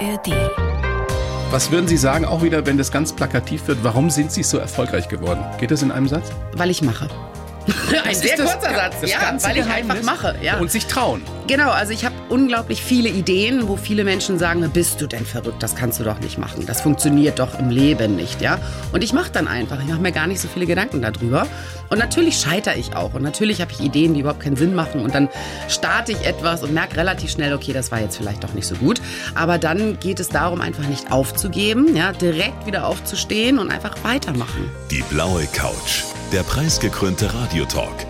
ARD. Was würden Sie sagen, auch wieder, wenn das ganz plakativ wird, warum sind Sie so erfolgreich geworden? Geht das in einem Satz? Weil ich mache. Ein sehr kurzer Satz, das ja, weil ich Geheimnis. einfach mache. Ja. Und sich trauen. Genau, also ich habe unglaublich viele Ideen, wo viele Menschen sagen, bist du denn verrückt, das kannst du doch nicht machen. Das funktioniert doch im Leben nicht, ja? Und ich mache dann einfach, ich mache mir gar nicht so viele Gedanken darüber. Und natürlich scheitere ich auch und natürlich habe ich Ideen, die überhaupt keinen Sinn machen und dann starte ich etwas und merke relativ schnell, okay, das war jetzt vielleicht doch nicht so gut, aber dann geht es darum einfach nicht aufzugeben, ja, direkt wieder aufzustehen und einfach weitermachen. Die blaue Couch. Der preisgekrönte Radiotalk.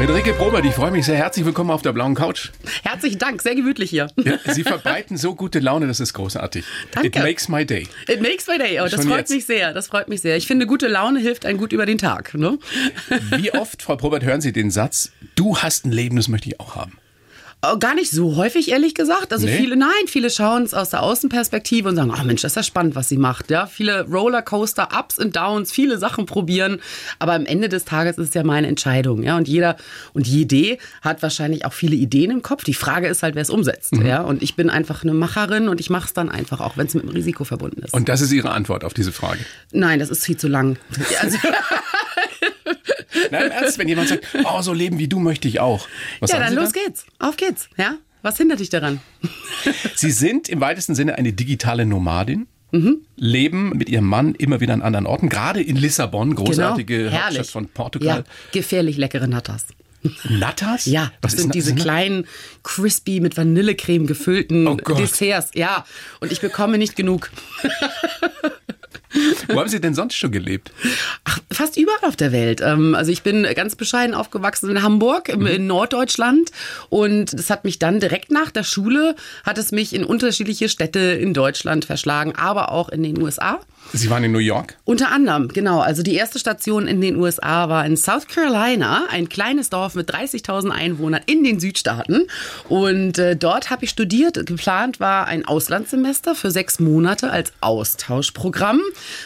Friederike Probert, ich freue mich sehr. Herzlich willkommen auf der blauen Couch. Herzlichen Dank, sehr gemütlich hier. Ja, Sie verbreiten so gute Laune, das ist großartig. Danke. It makes my day. It makes my day. Oh, das Schon freut jetzt. mich sehr. Das freut mich sehr. Ich finde, gute Laune hilft einem gut über den Tag. Ne? Wie oft, Frau Probert, hören Sie den Satz, du hast ein Leben, das möchte ich auch haben? Oh, Gar nicht so häufig, ehrlich gesagt. Also Nee? viele, nein, viele schauen es aus der Außenperspektive und sagen, oh Mensch, das ist ja spannend, was sie macht. Ja, viele Rollercoaster, Ups und Downs, viele Sachen probieren. Aber am Ende des Tages ist es ja meine Entscheidung. Ja, und jeder und jede hat wahrscheinlich auch viele Ideen im Kopf. Die Frage ist halt, wer es umsetzt. Mhm. Ja, und ich bin einfach eine Macherin und ich mache es dann einfach, auch wenn es mit einem Risiko verbunden ist. Und das ist Ihre Antwort auf diese Frage. nein, das ist viel zu lang. Also, Nein, im Ernst, wenn jemand sagt, oh, so leben wie du möchte ich auch. Was ja, dann los da? geht's. Auf geht's. Ja, was hindert dich daran? Sie sind im weitesten Sinne eine digitale Nomadin. Mhm. Leben mit ihrem Mann immer wieder an anderen Orten, gerade in Lissabon, großartige Genau. Hauptstadt von Portugal. Ja, gefährlich leckere Nattas. Nattas? Ja, das Was sind Na- diese Na- kleinen, crispy mit Vanillecreme gefüllten Oh. Desserts. Ja, und ich bekomme nicht genug. Wo haben Sie denn sonst schon gelebt? Ach, fast überall auf der Welt. Ähm, Also ich bin ganz bescheiden aufgewachsen in Hamburg, im- in Norddeutschland. Und das hat mich dann direkt nach der Schule, hat es mich in unterschiedliche Städte in Deutschland verschlagen, aber auch in den USA. Sie waren in New York. Unter anderem, genau. Also die erste Station in den USA war in South Carolina, ein kleines Dorf mit 30.000 Einwohnern in den Südstaaten. Und äh, dort habe ich studiert. Geplant war ein Auslandssemester für sechs Monate als Austauschprogramm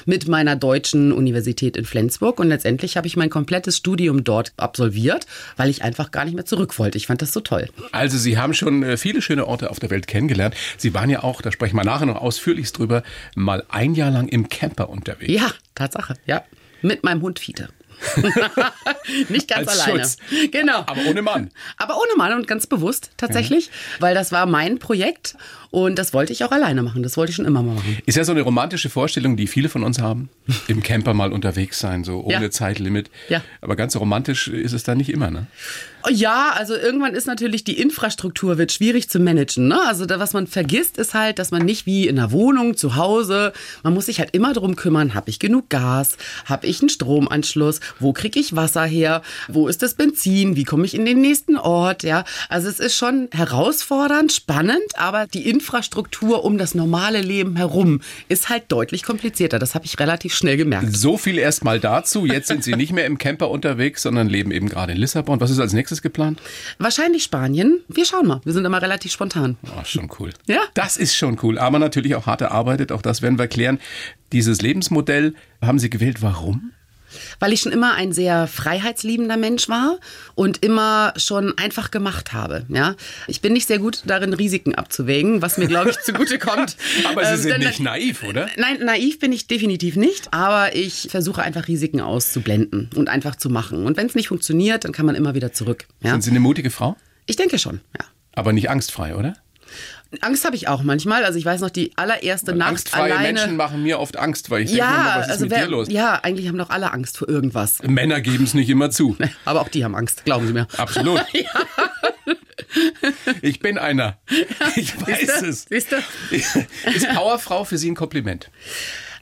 mit meiner deutschen Universität in Flensburg. Und letztendlich habe ich mein komplettes Studium dort absolviert, weil ich einfach gar nicht mehr zurück wollte. Ich fand das so toll. Also Sie haben schon äh, viele schöne Orte auf der Welt kennengelernt. Sie waren ja auch, da sprechen wir nachher noch ausführlichst drüber, mal ein Jahr lang im Camper unterwegs. Ja, Tatsache, ja. Mit meinem Hund Fiete. Nicht ganz Als alleine. Schutz. Genau. Aber ohne Mann. Aber ohne Mann und ganz bewusst tatsächlich, weil das war mein Projekt und das wollte ich auch alleine machen. Das wollte ich schon immer mal machen. Ist ja so eine romantische Vorstellung, die viele von uns haben. Im Camper mal unterwegs sein, so ohne Ja. Zeitlimit. Ja. Aber ganz romantisch ist es da nicht immer, ne? Ja, also irgendwann ist natürlich die Infrastruktur wird schwierig zu managen. Ne? Also da, was man vergisst, ist halt, dass man nicht wie in einer Wohnung zu Hause, man muss sich halt immer darum kümmern, habe ich genug Gas, habe ich einen Stromanschluss, wo kriege ich Wasser her, wo ist das Benzin, wie komme ich in den nächsten Ort, ja. Also es ist schon herausfordernd, spannend, aber die Infrastruktur um das normale Leben herum ist halt deutlich komplizierter. Das habe ich relativ schnell gemerkt. So viel erstmal dazu. Jetzt sind Sie nicht mehr im Camper unterwegs, sondern leben eben gerade in Lissabon. Was ist als nächstes geplant? Wahrscheinlich Spanien. Wir schauen mal. Wir sind immer relativ spontan. Oh, schon cool. Ja. Das ist schon cool. Aber natürlich auch hart erarbeitet. Auch das werden wir klären. Dieses Lebensmodell haben Sie gewählt. Warum? Weil ich schon immer ein sehr freiheitsliebender Mensch war und immer schon einfach gemacht habe. Ja, ich bin nicht sehr gut darin, Risiken abzuwägen, was mir glaube ich zugute kommt. Aber Sie Ähm, sind denn- nicht naiv, oder? Nein, naiv bin ich definitiv nicht, aber ich versuche einfach Risiken auszublenden und einfach zu machen. Und wenn es nicht funktioniert, dann kann man immer wieder zurück. Ja? Sind Sie eine mutige Frau? Ich denke schon. Ja. Aber nicht angstfrei, oder? Angst habe ich auch manchmal. Also ich weiß noch die allererste Nacht Angstfreie alleine. Menschen machen mir oft Angst, weil ich denke ja, mir, immer, was ist also mit wer, dir los? ja, eigentlich haben doch alle Angst vor irgendwas. Männer geben es nicht immer zu. Aber auch die haben Angst, glauben Sie mir. Absolut. Ich bin einer. Ich weiß Siehste? es. Siehste? Ist Powerfrau für Sie ein Kompliment?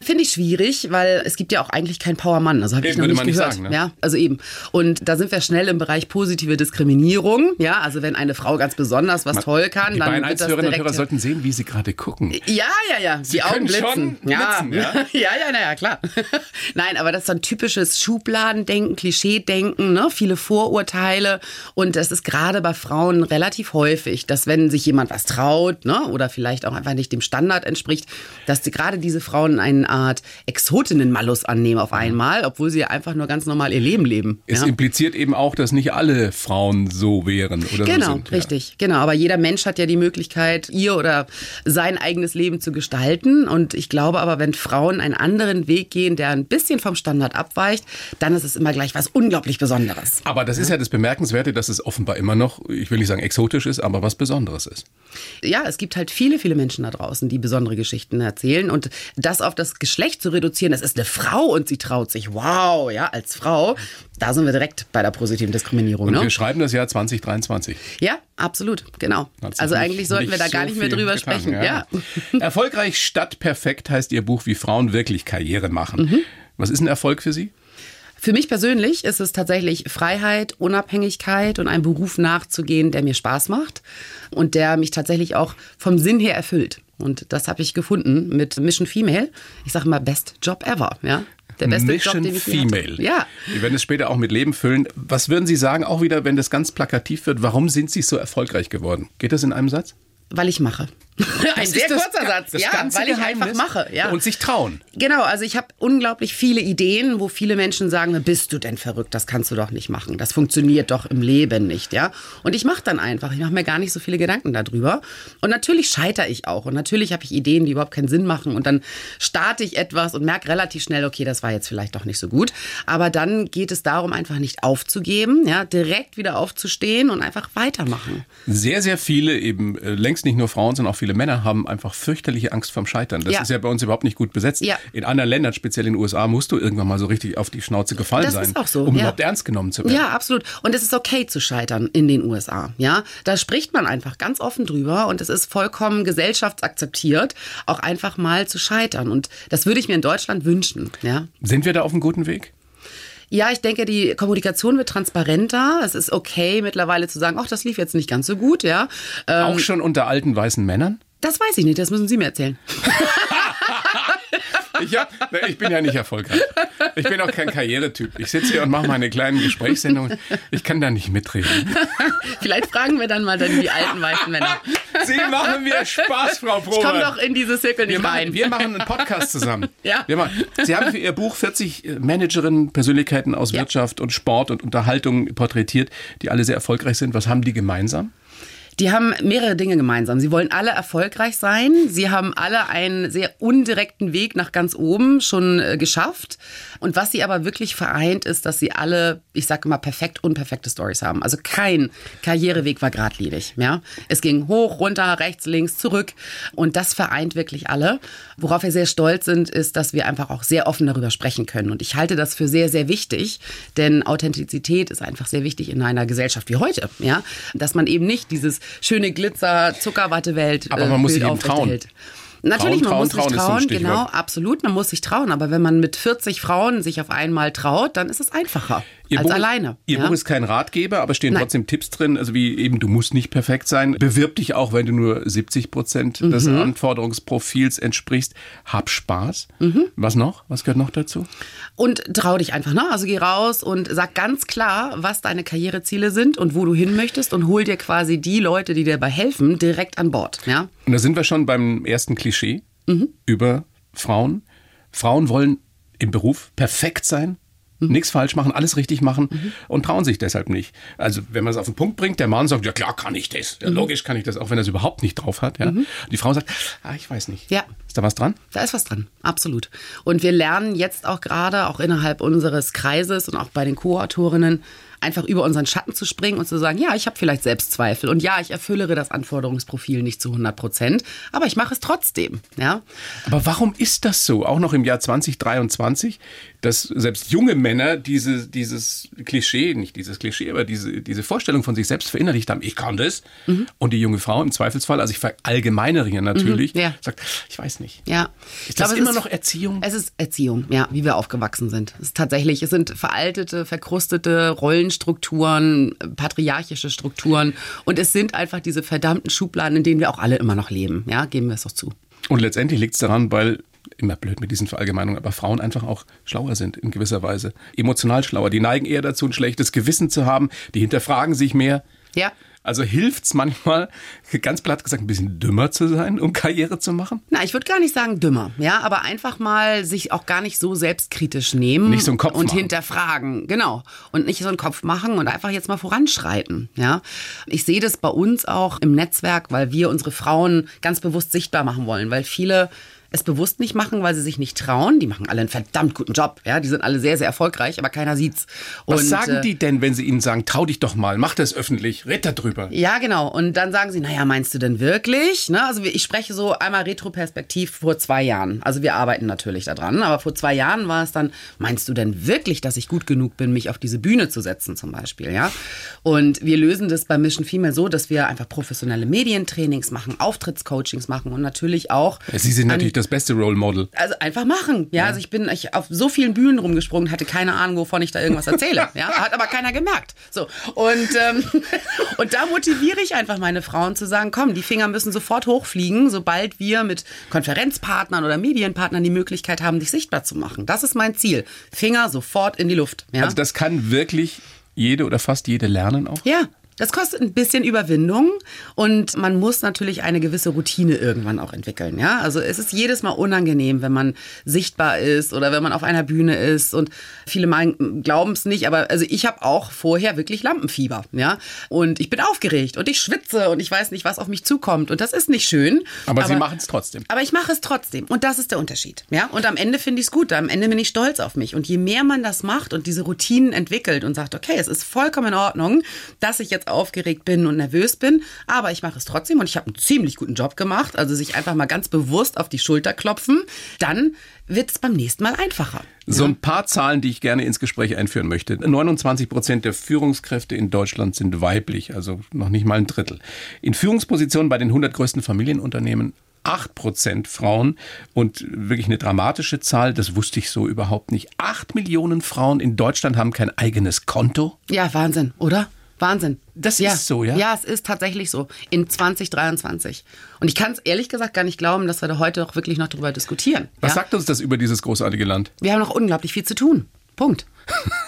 Finde ich schwierig, weil es gibt ja auch eigentlich keinen Powermann. Also habe ich noch würde nicht man nicht gehört. sagen, ne? Ja, also eben. Und da sind wir schnell im Bereich positive Diskriminierung. Ja, also wenn eine Frau ganz besonders was toll kann, Die dann beiden wird das Hörerinnen und direkt Hörer sollten sehen, wie sie gerade gucken. ja, ja, ja. Sie die Augen blitzen. ja. blitzen, ja? ja, ja, naja, klar. Nein, aber das ist so ein typisches Schubladendenken, Klischeedenken, ne? viele Vorurteile. Und das ist gerade bei Frauen relativ häufig, dass wenn sich jemand was traut ne? oder vielleicht auch einfach nicht dem Standard entspricht, dass die, gerade diese Frauen eine Art Exotinnen-Malus annehmen auf einmal, obwohl sie ja einfach nur ganz normal ihr Leben leben. Es ja? impliziert eben auch, dass nicht alle Frauen so wären oder Genau, so sind. Ja. richtig, genau. Aber jeder Mensch hat ja die Möglichkeit, ihr oder sein eigenes Leben zu gestalten. Und ich glaube aber, wenn Frauen einen anderen Weg gehen, der ein bisschen vom Standard abweicht, dann ist es immer gleich was unglaublich Besonderes. Aber das ist ja das Bemerkenswerte, dass es offenbar immer noch, ich will nicht sagen exotisch ist, aber was Besonderes ist. Ja, es gibt halt viele, viele Menschen da draußen, die besondere Geschichten erzählen. Und das auf das Geschlecht zu reduzieren, es ist eine Frau und sie traut sich, wow, ja, als Frau, da sind wir direkt bei der positiven Diskriminierung. Und Ne? wir schreiben das Jahr 2023. Ja, absolut, genau. Also eigentlich sollten wir da gar so nicht mehr drüber getan, sprechen. Ja. Erfolgreich statt perfekt heißt Ihr Buch, wie Frauen wirklich Karriere machen. Mhm. Was ist ein Erfolg für Sie? Für mich persönlich ist es tatsächlich Freiheit, Unabhängigkeit und einem Beruf nachzugehen, der mir Spaß macht und der mich tatsächlich auch vom Sinn her erfüllt. Und das habe ich gefunden mit Mission Female. Ich sage mal, best Job ever. Ja? Der beste Mission Job, Female. Ja. Wir werden es später auch mit Leben füllen. Was würden Sie sagen, auch wieder, wenn das ganz plakativ wird, warum sind Sie so erfolgreich geworden? Geht das in einem Satz? Weil ich mache. Ein sehr kurzer Satz. das ja, ganze weil ich Geheimnis. einfach mache. Ja. Und sich trauen. Genau, also ich habe unglaublich viele Ideen, wo viele Menschen sagen, bist du denn verrückt, das kannst du doch nicht machen. Das funktioniert doch im Leben nicht, ja? Und ich mache dann einfach, ich mache mir gar nicht so viele Gedanken darüber. Und natürlich scheitere ich auch und natürlich habe ich Ideen, die überhaupt keinen Sinn machen und dann starte ich etwas und merke relativ schnell, okay, das war jetzt vielleicht doch nicht so gut, aber dann geht es darum einfach nicht aufzugeben, ja, direkt wieder aufzustehen und einfach weitermachen. Sehr, sehr viele, eben äh, längst nicht nur Frauen, sondern auch viele Männer, haben einfach fürchterliche Angst vorm Scheitern. Das Ja. ist ja bei uns überhaupt nicht gut besetzt. Ja. In anderen Ländern, speziell in den USA, musst du irgendwann mal so richtig auf die Schnauze gefallen Das sein, ist auch so, um ja. überhaupt ernst genommen zu werden. Ja, absolut. Und es ist okay zu scheitern in den USA. Ja, da spricht man einfach ganz offen drüber und es ist vollkommen gesellschaftsakzeptiert, auch einfach mal zu scheitern. Und das würde ich mir in Deutschland wünschen. Ja. Sind wir da auf einem guten Weg? Ja, ich denke, die Kommunikation wird transparenter. Es ist okay mittlerweile zu sagen, ach, das lief jetzt nicht ganz so gut, ja. Ähm, auch schon unter alten weißen Männern? das weiß ich nicht, das müssen Sie mir erzählen. Ich, hab, ich bin ja nicht erfolgreich. Ich bin auch kein Karrieretyp. Ich sitze hier und mache meine kleinen Gesprächssendungen. Ich kann da nicht mitreden. Vielleicht fragen wir dann mal dann die alten weißen Männer. Sie machen mir Spaß, Frau Probe. Ich komme doch in diese Zirkel wir nicht machen, rein. wir machen einen Podcast zusammen. Ja. Wir machen, Sie haben für Ihr Buch 40 Managerinnen, Persönlichkeiten aus Ja. Wirtschaft und Sport und Unterhaltung porträtiert, die alle sehr erfolgreich sind. Was haben die gemeinsam? Die haben mehrere Dinge gemeinsam. Sie wollen alle erfolgreich sein. Sie haben alle einen sehr undirekten Weg nach ganz oben schon äh, geschafft. Und was sie aber wirklich vereint, ist, dass sie alle, ich sage mal, perfekt unperfekte Stories haben. Also kein Karriereweg war geradlinig. Ja? Es ging hoch, runter, rechts, links, zurück. Und das vereint wirklich alle. Worauf wir sehr stolz sind, ist, dass wir einfach auch sehr offen darüber sprechen können. Und ich halte das für sehr, sehr wichtig, denn Authentizität ist einfach sehr wichtig in einer Gesellschaft wie heute. Ja? Dass man eben nicht dieses schöne Glitzer, Zuckerwattewelt Aber man muss Bild sich eben trauen. aufrechterhält. Natürlich, Trauen, man muss trauen, sich trauen genau, absolut, man muss sich trauen. Aber wenn man mit 40 Frauen sich auf einmal traut, dann ist es einfacher Ihr als Buch, alleine. Ihr ja? Buch ist kein Ratgeber, aber stehen Nein. trotzdem Tipps drin, also wie eben, du musst nicht perfekt sein. Bewirb dich auch, wenn du nur 70 Prozent des Mhm. Anforderungsprofils entsprichst. Hab Spaß. Mhm. Was noch? Was gehört noch dazu? Und trau dich einfach, ne? Also geh raus und sag ganz klar, was deine Karriereziele sind und wo du hin möchtest und hol dir quasi die Leute, die dir dabei helfen, direkt an Bord. Ja? Und da sind wir schon beim ersten Klischee Mhm. über Frauen. Frauen wollen im Beruf perfekt sein, Mhm. nichts falsch machen, alles richtig machen und trauen sich deshalb nicht. Also wenn man es auf den Punkt bringt, der Mann sagt, ja klar kann ich das, Mhm. ja, logisch kann ich das, auch wenn er es überhaupt nicht drauf hat. Ja. Und die Frau sagt, ah, ich weiß nicht. Ja. Ist da was dran? Da ist was dran, absolut. Und wir lernen jetzt auch gerade, auch innerhalb unseres Kreises und auch bei den Co-Autorinnen, einfach über unseren Schatten zu springen und zu sagen, ja, ich habe vielleicht Selbstzweifel und ja, ich erfüllere das Anforderungsprofil nicht zu 100 Prozent, aber ich mache es trotzdem. Ja? Aber warum ist das so, auch noch im Jahr 2023, dass selbst junge Männer diese, dieses Klischee, nicht dieses Klischee, aber diese, diese Vorstellung von sich selbst verinnerlicht haben, ich kann das. Mhm. Und die junge Frau im Zweifelsfall, also ich verallgemeinere hier natürlich, mhm, ja. sagt, ich weiß nicht. Ja. Ist das glaube, immer ist, noch Erziehung? Es ist Erziehung, ja, wie wir aufgewachsen sind. Es ist tatsächlich, es sind veraltete, verkrustete Rollenstrukturen, patriarchische Strukturen und es sind einfach diese verdammten Schubladen, in denen wir auch alle immer noch leben. Ja, geben wir es doch zu. Und letztendlich liegt es daran, weil immer blöd mit diesen Verallgemeinungen, aber Frauen einfach auch schlauer sind in gewisser Weise. Emotional schlauer. Die neigen eher dazu, ein schlechtes Gewissen zu haben. Die hinterfragen sich mehr. Ja. Also hilft es manchmal, ganz platt gesagt, ein bisschen dümmer zu sein, um Karriere zu machen? Na, ich würde gar nicht sagen dümmer, ja, aber einfach mal sich auch gar nicht so selbstkritisch nehmen nicht so einen Kopf und machen. hinterfragen, genau, und nicht so einen Kopf machen und einfach jetzt mal voranschreiten, ja. Ich sehe das bei uns auch im Netzwerk, weil wir unsere Frauen ganz bewusst sichtbar machen wollen, weil viele es bewusst nicht machen, weil sie sich nicht trauen. Die machen alle einen verdammt guten Job. Ja, die sind alle sehr, sehr erfolgreich, aber keiner sieht's. Und, Was sagen äh, die denn, wenn sie ihnen sagen, trau dich doch mal, mach das öffentlich, red da drüber? Ja, genau. Und dann sagen sie, naja, meinst du denn wirklich? Ne? Also ich spreche so einmal retroperspektiv vor zwei Jahren. Also wir arbeiten natürlich daran, aber vor zwei Jahren war es dann, meinst du denn wirklich, dass ich gut genug bin, mich auf diese Bühne zu setzen zum Beispiel? Ja. Und wir lösen das bei Mission Female so, dass wir einfach professionelle Medientrainings machen, Auftrittscoachings machen und natürlich auch. Sie sind natürlich das beste Role Model. Also einfach machen. Ja, ja. also ich bin ich auf so vielen Bühnen rumgesprungen, hatte keine Ahnung, wovon ich da irgendwas erzähle. ja, hat aber keiner gemerkt. So und ähm, und da motiviere ich einfach meine Frauen zu sagen, komm, die Finger müssen sofort hochfliegen, sobald wir mit Konferenzpartnern oder Medienpartnern die Möglichkeit haben, dich sichtbar zu machen. Das ist mein Ziel. Finger sofort in die Luft. Ja? Also das kann wirklich jede oder fast jede lernen auch? Ja, das kostet ein bisschen Überwindung und man muss natürlich eine gewisse Routine irgendwann auch entwickeln. Ja, also es ist jedes Mal unangenehm, wenn man sichtbar ist oder wenn man auf einer Bühne ist und viele glauben es nicht, aber also ich habe auch vorher wirklich Lampenfieber. Ja, und ich bin aufgeregt und ich schwitze und ich weiß nicht, was auf mich zukommt und das ist nicht schön. Aber, aber Sie machen es trotzdem. Aber ich mache es trotzdem und das ist der Unterschied. Ja, und am Ende finde ich es gut. Am Ende bin ich stolz auf mich und je mehr man das macht und diese Routinen entwickelt und sagt, okay, es ist vollkommen in Ordnung, dass ich jetzt jetzt aufgeregt bin und nervös bin, aber ich mache es trotzdem und ich habe einen ziemlich guten Job gemacht, also sich einfach mal ganz bewusst auf die Schulter klopfen, dann wird es beim nächsten Mal einfacher. So ein paar Zahlen, die ich gerne ins Gespräch einführen möchte. 29 Prozent der Führungskräfte in Deutschland sind weiblich, also noch nicht mal ein Drittel. In Führungspositionen bei den 100 größten Familienunternehmen 8 Prozent Frauen und wirklich eine dramatische Zahl, das wusste ich so überhaupt nicht. 8 Millionen Frauen in Deutschland haben kein eigenes Konto. Ja, Wahnsinn, oder? Wahnsinn. Das ja. ist so, ja? Ja, es ist tatsächlich so. In 2023. Und ich kann es ehrlich gesagt gar nicht glauben, dass wir da heute auch wirklich noch darüber diskutieren. Was ja? sagt uns das über dieses großartige Land? Wir haben noch unglaublich viel zu tun. Punkt.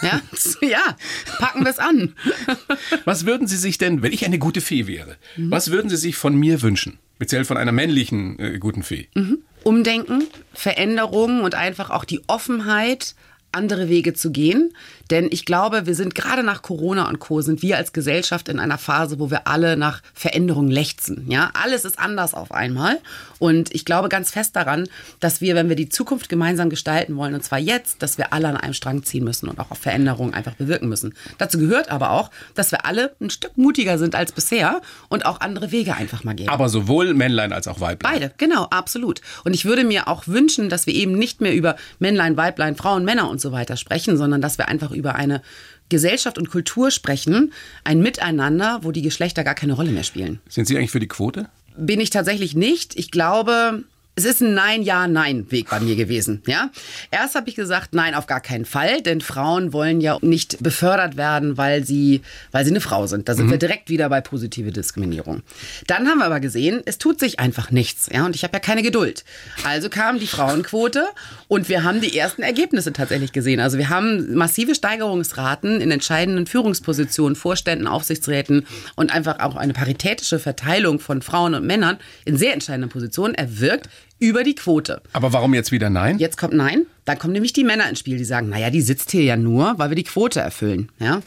Ja, ja, packen wir es an. Was würden Sie sich denn, wenn ich eine gute Fee wäre, mhm. was würden Sie sich von mir wünschen? Speziell von einer männlichen äh, guten Fee. Mhm. Umdenken, Veränderungen und einfach auch die Offenheit, andere Wege zu gehen. Denn ich glaube, wir sind gerade nach Corona und Co. sind wir als Gesellschaft in einer Phase, wo wir alle nach Veränderung lechzen. Ja, alles ist anders auf einmal. Und ich glaube ganz fest daran, dass wir, wenn wir die Zukunft gemeinsam gestalten wollen, und zwar jetzt, dass wir alle an einem Strang ziehen müssen und auch auf Veränderungen einfach bewirken müssen. Dazu gehört aber auch, dass wir alle ein Stück mutiger sind als bisher und auch andere Wege einfach mal gehen. Aber sowohl Männlein als auch Weiblein. Beide, genau, absolut. Und ich würde mir auch wünschen, dass wir eben nicht mehr über Männlein, Weiblein, Frauen, Männer und so weiter sprechen, sondern dass wir einfach über eine Gesellschaft und Kultur sprechen, ein Miteinander, wo die Geschlechter gar keine Rolle mehr spielen. Sind Sie eigentlich für die Quote? Bin ich tatsächlich nicht. Ich glaube, es ist ein Nein, Ja, Nein-Weg bei mir gewesen. Ja? Erst habe ich gesagt, nein, auf gar keinen Fall, denn Frauen wollen ja nicht befördert werden, weil sie, weil sie eine Frau sind. Da sind mhm. wir direkt wieder bei positive Diskriminierung. Dann haben wir aber gesehen, es tut sich einfach nichts. Ja? Und ich habe ja keine Geduld. Also kam die Frauenquote und wir haben die ersten Ergebnisse tatsächlich gesehen. Also wir haben massive Steigerungsraten in entscheidenden Führungspositionen, Vorständen, Aufsichtsräten und einfach auch eine paritätische Verteilung von Frauen und Männern in sehr entscheidenden Positionen erwirkt über die Quote. Aber warum jetzt wieder Nein? Jetzt kommt Nein. Dann kommen nämlich die Männer ins Spiel, die sagen, naja, die sitzt hier ja nur, weil wir die Quote erfüllen. Ja?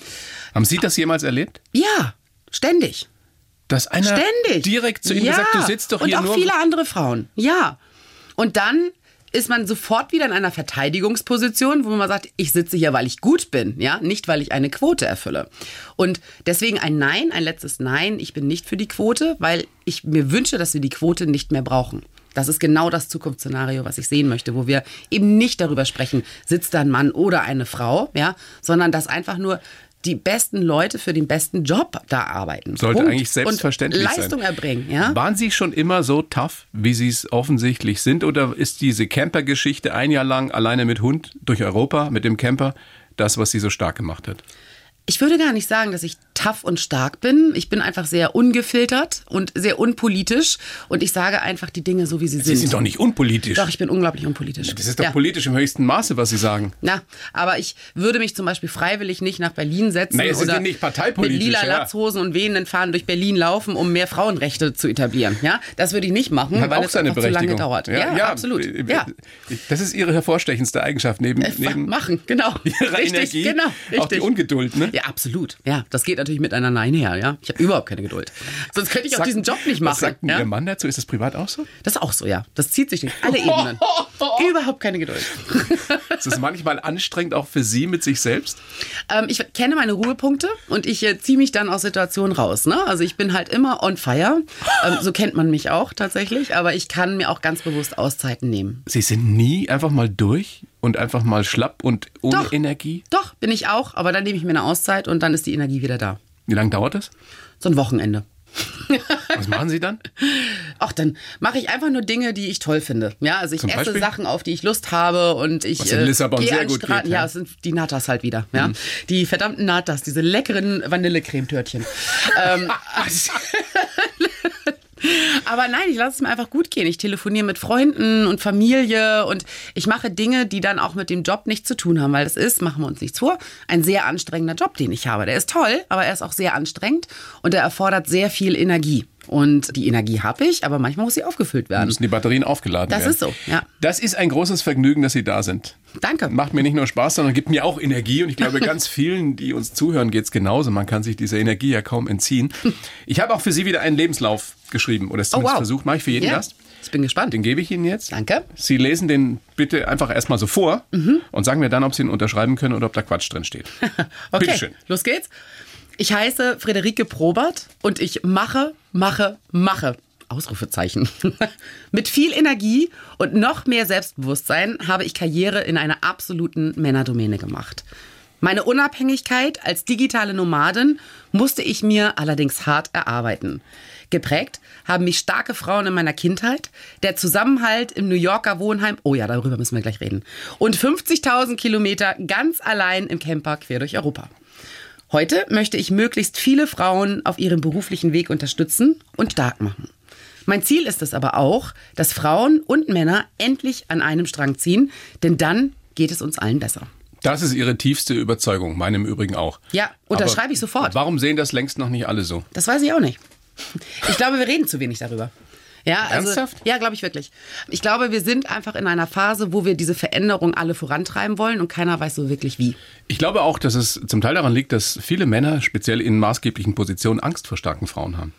Haben Sie das jemals erlebt? Ja, ständig. Dass einer ständig. direkt zu Ihnen ja. gesagt, du sitzt doch hier nur... Und auch viele andere Frauen. Ja. Und dann ist man sofort wieder in einer Verteidigungsposition, wo man sagt, ich sitze hier, weil ich gut bin, ja, nicht weil ich eine Quote erfülle. Und deswegen ein Nein, ein letztes Nein, ich bin nicht für die Quote, weil ich mir wünsche, dass wir die Quote nicht mehr brauchen. Das ist genau das Zukunftsszenario, was ich sehen möchte, wo wir eben nicht darüber sprechen, sitzt da ein Mann oder eine Frau, ja, sondern dass einfach nur die besten Leute für den besten Job da arbeiten. Sollte Punkt. eigentlich selbstverständlich und Leistung sein. erbringen, ja. Waren Sie schon immer so tough, wie Sie es offensichtlich sind? Oder ist diese Camper-Geschichte ein Jahr lang alleine mit Hund durch Europa, mit dem Camper, das, was Sie so stark gemacht hat? Ich würde gar nicht sagen, dass ich tough und stark bin. Ich bin einfach sehr ungefiltert und sehr unpolitisch und ich sage einfach die Dinge so, wie sie, Sie sind. sind doch nicht unpolitisch. Doch, ich bin unglaublich unpolitisch. das ist doch ja. politisch im höchsten Maße, was Sie sagen. Na, aber ich würde mich zum Beispiel freiwillig nicht nach Berlin setzen ist oder ja nicht parteipolitisch, mit lila ja. Latzhosen und wehenden Fahnen durch Berlin laufen, um mehr Frauenrechte zu etablieren. Ja, das würde ich nicht machen, Hat weil es seine zu lange dauert. Ja, absolut. äh, Ja. Das ist Ihre hervorstechendste Eigenschaft neben, Äh, neben machen, genau. Ihrer richtig, Energie, genau, richtig. auch die Ungeduld. Ne? Ja, absolut. Ja, das geht natürlich miteinander einher. Ja, ich habe überhaupt keine Geduld. Sonst könnte ich auch Sagt- diesen Job nicht Was machen. sagt denn ja? Ihr Mann dazu? Ist das privat auch so? Das ist auch so, ja. Das zieht sich durch alle Ebenen. Überhaupt keine Geduld. Ist es manchmal anstrengend auch für Sie mit sich selbst? Ähm, ich kenne meine Ruhepunkte und ich äh, ziehe mich dann aus Situationen raus. Ne? Also ich bin halt immer on fire. Ähm, so kennt man mich auch tatsächlich. Aber ich kann mir auch ganz bewusst Auszeiten nehmen. Sie sind nie einfach mal durch und einfach mal schlapp und ohne Doch. Energie? Doch, bin ich auch. Aber dann nehme ich mir eine Auszeit und dann ist die Energie wieder da. Wie lange dauert das? So ein Wochenende. Was machen Sie dann? Ach, dann mache ich einfach nur Dinge, die ich toll finde. Ja, also ich Zum esse Beispiel? Sachen, auf die ich Lust habe und ich Was in Lissabon gehe sehr gut geht, ja, ja. Mhm. es sind die Natas halt wieder. Ja, die verdammten Natas, diese leckeren Vanillecremetörtchen. ähm, aber nein, ich lasse es mir einfach gut gehen. Ich telefoniere mit Freunden und Familie und ich mache Dinge, die dann auch mit dem Job nichts zu tun haben, weil das ist, machen wir uns nichts vor, ein sehr anstrengender Job, den ich habe. Der ist toll, aber er ist auch sehr anstrengend und er erfordert sehr viel Energie. Und die Energie habe ich, aber manchmal muss sie aufgefüllt werden. Müssen die Batterien aufgeladen Das werden. ist so, ja. Das ist ein großes Vergnügen, dass Sie da sind. Danke. Macht mir nicht nur Spaß, sondern gibt mir auch Energie. Und ich glaube, ganz vielen, die uns zuhören, geht's genauso. Man kann sich dieser Energie ja kaum entziehen. Ich habe auch für Sie wieder einen Lebenslauf geschrieben oder es Oh, zumindest wow. versucht. Mache ich für jeden Ja, Gast. ich bin gespannt. Den gebe ich Ihnen jetzt. Danke. Sie lesen den bitte einfach erstmal so vor und sagen mir dann, ob Sie ihn unterschreiben können oder ob da Quatsch drin steht. Okay, Bitteschön. los geht's. Ich heiße Friederike Probert und ich mache, mache, mache. Ausrufezeichen. Mit viel Energie und noch mehr Selbstbewusstsein habe ich Karriere in einer absoluten Männerdomäne gemacht. Meine Unabhängigkeit als digitale Nomadin musste ich mir allerdings hart erarbeiten. Geprägt haben mich starke Frauen in meiner Kindheit, der Zusammenhalt im New Yorker Wohnheim, oh ja, darüber müssen wir gleich reden, und 50.000 Kilometer ganz allein im Camper quer durch Europa. Heute möchte ich möglichst viele Frauen auf ihrem beruflichen Weg unterstützen und stark machen. Mein Ziel ist es aber auch, dass Frauen und Männer endlich an einem Strang ziehen, denn dann geht es uns allen besser. Das ist Ihre tiefste Überzeugung, meinem Übrigen auch. Ja, unterschreibe ich sofort. Warum sehen das längst noch nicht alle so? Das weiß ich auch nicht. Ich glaube, wir reden zu wenig darüber. Ja, also, Ernsthaft? Ja, glaube ich wirklich. Ich glaube, wir sind einfach in einer Phase, wo wir diese Veränderung alle vorantreiben wollen und keiner weiß so wirklich wie. Ich glaube auch, dass es zum Teil daran liegt, dass viele Männer, speziell in maßgeblichen Positionen, Angst vor starken Frauen haben.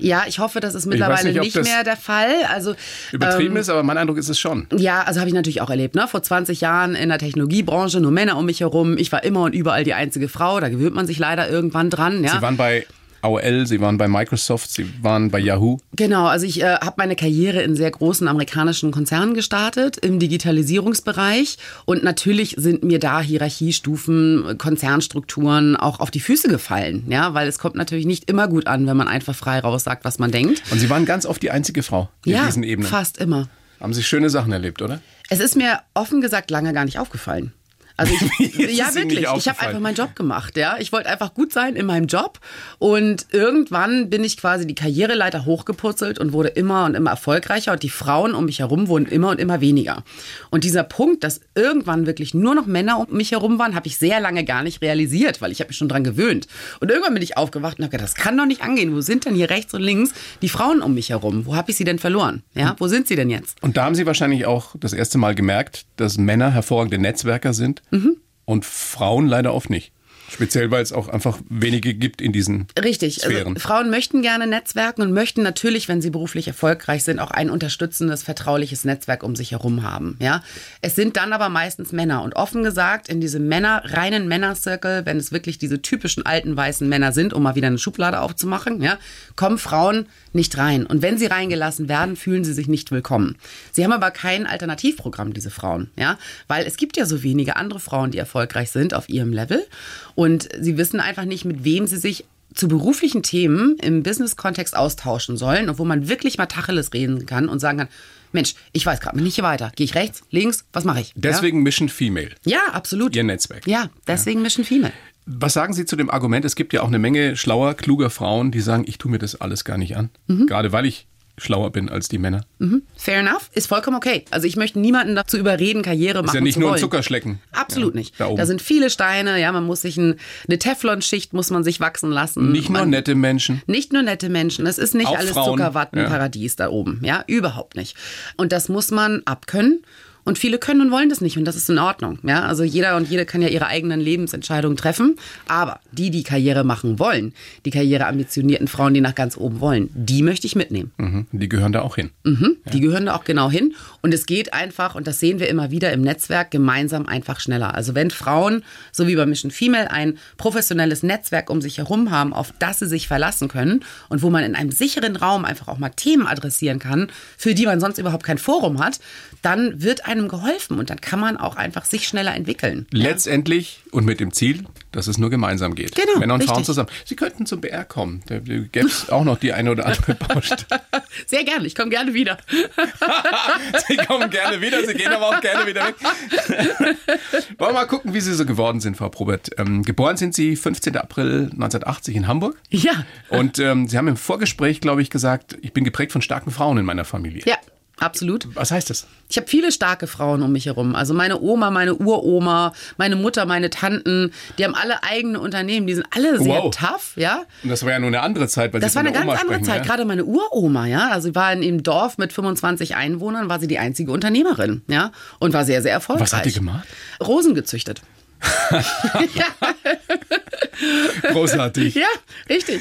Ja, ich hoffe, das ist mittlerweile nicht, nicht mehr der Fall. Also Übertrieben ähm, ist, aber mein Eindruck ist es schon. Ja, also habe ich natürlich auch erlebt. Ne? Vor 20 Jahren in der Technologiebranche, nur Männer um mich herum. Ich war immer und überall die einzige Frau. Da gewöhnt man sich leider irgendwann dran. Ja? Sie waren bei AOL, Sie waren bei Microsoft, Sie waren bei Yahoo. Genau, also ich äh, habe meine Karriere in sehr großen amerikanischen Konzernen gestartet, im Digitalisierungsbereich. Und natürlich sind mir da Hierarchiestufen, Konzernstrukturen auch auf die Füße gefallen. Ja, weil es kommt natürlich nicht immer gut an, wenn man einfach frei raus sagt, was man denkt. Und Sie waren ganz oft die einzige Frau in ja, diesen Ebenen. fast immer. Haben Sie schöne Sachen erlebt, oder? Es ist mir offen gesagt lange gar nicht aufgefallen. Also ich, ja wirklich, ich habe einfach meinen Job gemacht, ja. Ich wollte einfach gut sein in meinem Job und irgendwann bin ich quasi die Karriereleiter hochgepurzelt und wurde immer und immer erfolgreicher und die Frauen um mich herum wurden immer und immer weniger. Und dieser Punkt, dass irgendwann wirklich nur noch Männer um mich herum waren, habe ich sehr lange gar nicht realisiert, weil ich habe mich schon dran gewöhnt. Und irgendwann bin ich aufgewacht und habe gedacht, das kann doch nicht angehen. Wo sind denn hier rechts und links die Frauen um mich herum? Wo habe ich sie denn verloren? Ja, wo sind sie denn jetzt? Und da haben Sie wahrscheinlich auch das erste Mal gemerkt, dass Männer hervorragende Netzwerker sind Mhm. und Frauen leider oft nicht. Speziell, weil es auch einfach wenige gibt in diesen Richtig. Also Sphären. Frauen möchten gerne netzwerken und möchten natürlich, wenn sie beruflich erfolgreich sind, auch ein unterstützendes, vertrauliches Netzwerk um sich herum haben. Ja, es sind dann aber meistens Männer und offen gesagt in diese Männer reinen Männerzirkel, wenn es wirklich diese typischen alten weißen Männer sind, um mal wieder eine Schublade aufzumachen, ja, kommen Frauen nicht rein. Und wenn sie reingelassen werden, fühlen sie sich nicht willkommen. Sie haben aber kein Alternativprogramm, diese Frauen, ja, weil es gibt ja so wenige andere Frauen, die erfolgreich sind auf ihrem Level und sie wissen einfach nicht, mit wem sie sich zu beruflichen Themen im Business-Kontext austauschen sollen und wo man wirklich mal Tacheles reden kann und sagen kann, Mensch, ich weiß gerade nicht weiter. Gehe ich rechts, links, was mache ich? Deswegen Mission Female. Ja? ja, absolut. Ihr Netzwerk. Ja, deswegen Mission Female. Was sagen Sie zu dem Argument? Es gibt ja auch eine Menge schlauer, kluger Frauen, die sagen, ich tue mir das alles gar nicht an. Mhm. Gerade weil ich schlauer bin als die Männer. Fair enough, ist vollkommen okay. Also ich möchte niemanden dazu überreden, Karriere machen Ist ja nicht zu nur ein wollen. Zuckerschlecken. Absolut Ja, nicht. Da, Da, oben. sind viele Steine, ja, man muss sich ein, eine Teflonschicht muss man sich wachsen lassen. nicht nur man, nette Menschen. Nicht nur nette Menschen, es ist nicht Auch alles Zuckerwattenparadies da oben, ja, überhaupt nicht. Und das muss man abkönnen. Und viele können und wollen das nicht und das ist in Ordnung. Ja? Also jeder und jede kann ja ihre eigenen Lebensentscheidungen treffen. Aber die, die Karriere machen wollen, die Karriere ambitionierten Frauen, die nach ganz oben wollen, die möchte ich mitnehmen. Mhm. Die gehören da auch hin. Mhm, Die gehören da auch genau hin. Und es geht einfach, und das sehen wir immer wieder im Netzwerk, gemeinsam einfach schneller. Also wenn Frauen, so wie bei Mission Female, ein professionelles Netzwerk um sich herum haben, auf das sie sich verlassen können und wo man in einem sicheren Raum einfach auch mal Themen adressieren kann, für die man sonst überhaupt kein Forum hat, dann wird einem geholfen und dann kann man auch einfach sich schneller entwickeln. Letztendlich und mit dem Ziel, dass es nur gemeinsam geht. Genau, Männer und Frauen richtig. zusammen. Sie könnten zum BR kommen. Da gäbe es auch noch die eine oder andere Baustelle. Sehr gerne, ich komme gerne wieder. Sie kommen gerne wieder, Sie gehen aber auch gerne wieder weg. Wollen wir mal gucken, wie Sie so geworden sind, Frau Probert. Ähm, geboren sind Sie 15. April 1980 in Hamburg. Ja. Und ähm, Sie haben im Vorgespräch, glaube ich, gesagt, ich bin geprägt von starken Frauen in meiner Familie. Ja, absolut. Was heißt das? Ich habe viele starke Frauen um mich herum. Also meine Oma, meine Uroma, meine Mutter, meine Tanten, die haben alle eigene Unternehmen. Die sind alle sehr Wow. tough, ja. Und das war ja nur eine andere Zeit, weil Das war eine ganz Oma andere sprechen, Zeit. Ja? Gerade meine Uroma, ja. Also sie war in einem Dorf mit 25 Einwohnern, war sie die einzige Unternehmerin, ja. Und war sehr, sehr erfolgreich. Was hat die gemacht? Rosen gezüchtet. Großartig. Ja, richtig.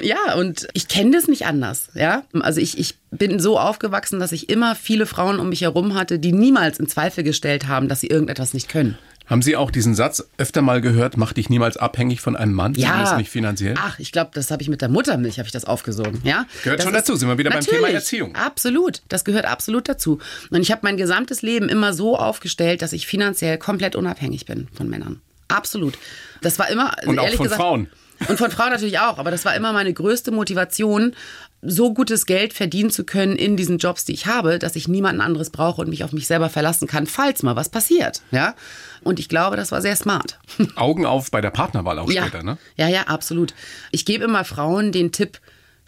Ja, und ich kenne das nicht anders. Ja, also ich, ich bin so aufgewachsen, dass ich immer viele Frauen um mich herum hatte, die niemals in Zweifel gestellt haben, dass sie irgendetwas nicht können. Haben Sie auch diesen Satz öfter mal gehört, mach dich niemals abhängig von einem Mann, zumindest nicht finanziell? Ach, ich glaube, das habe ich mit der Muttermilch, habe ich das aufgesogen. Ja? Gehört das schon dazu, sind wir wieder beim Thema Erziehung. Absolut, das gehört absolut dazu. Und ich habe mein gesamtes Leben immer so aufgestellt, dass ich finanziell komplett unabhängig bin von Männern. Absolut. Das war immer, also Und auch von gesagt, Frauen. Und von Frauen natürlich auch, aber das war immer meine größte Motivation, so gutes Geld verdienen zu können in diesen Jobs, die ich habe, dass ich niemanden anderes brauche und mich auf mich selber verlassen kann, falls mal was passiert. Ja? Und ich glaube, das war sehr smart. Augen auf bei der Partnerwahl auch Ja, später, ne? ja, ja, absolut. Ich gebe immer Frauen den Tipp,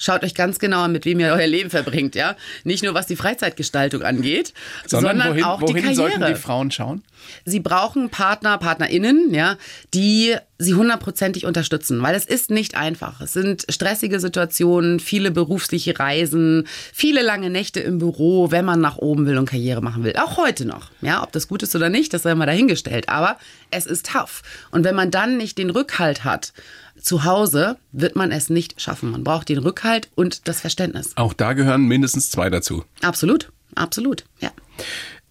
schaut euch ganz genau an, mit wem ihr euer Leben verbringt, ja. Nicht nur was die Freizeitgestaltung angeht, sondern, Sondern, wohin, auch wohin die Karriere. sollten die Frauen schauen? Sie brauchen Partner, PartnerInnen, ja, die sie hundertprozentig unterstützen, weil es ist nicht einfach. Es sind stressige Situationen, viele berufliche Reisen, viele lange Nächte im Büro, wenn man nach oben will und Karriere machen will. Auch heute noch. Ja, ob das gut ist oder nicht, das sei mal dahingestellt. Aber es ist tough. Und wenn man dann nicht den Rückhalt hat, zu Hause wird man es nicht schaffen. Man braucht den Rückhalt und das Verständnis. Auch da gehören mindestens zwei dazu. Absolut, absolut, ja.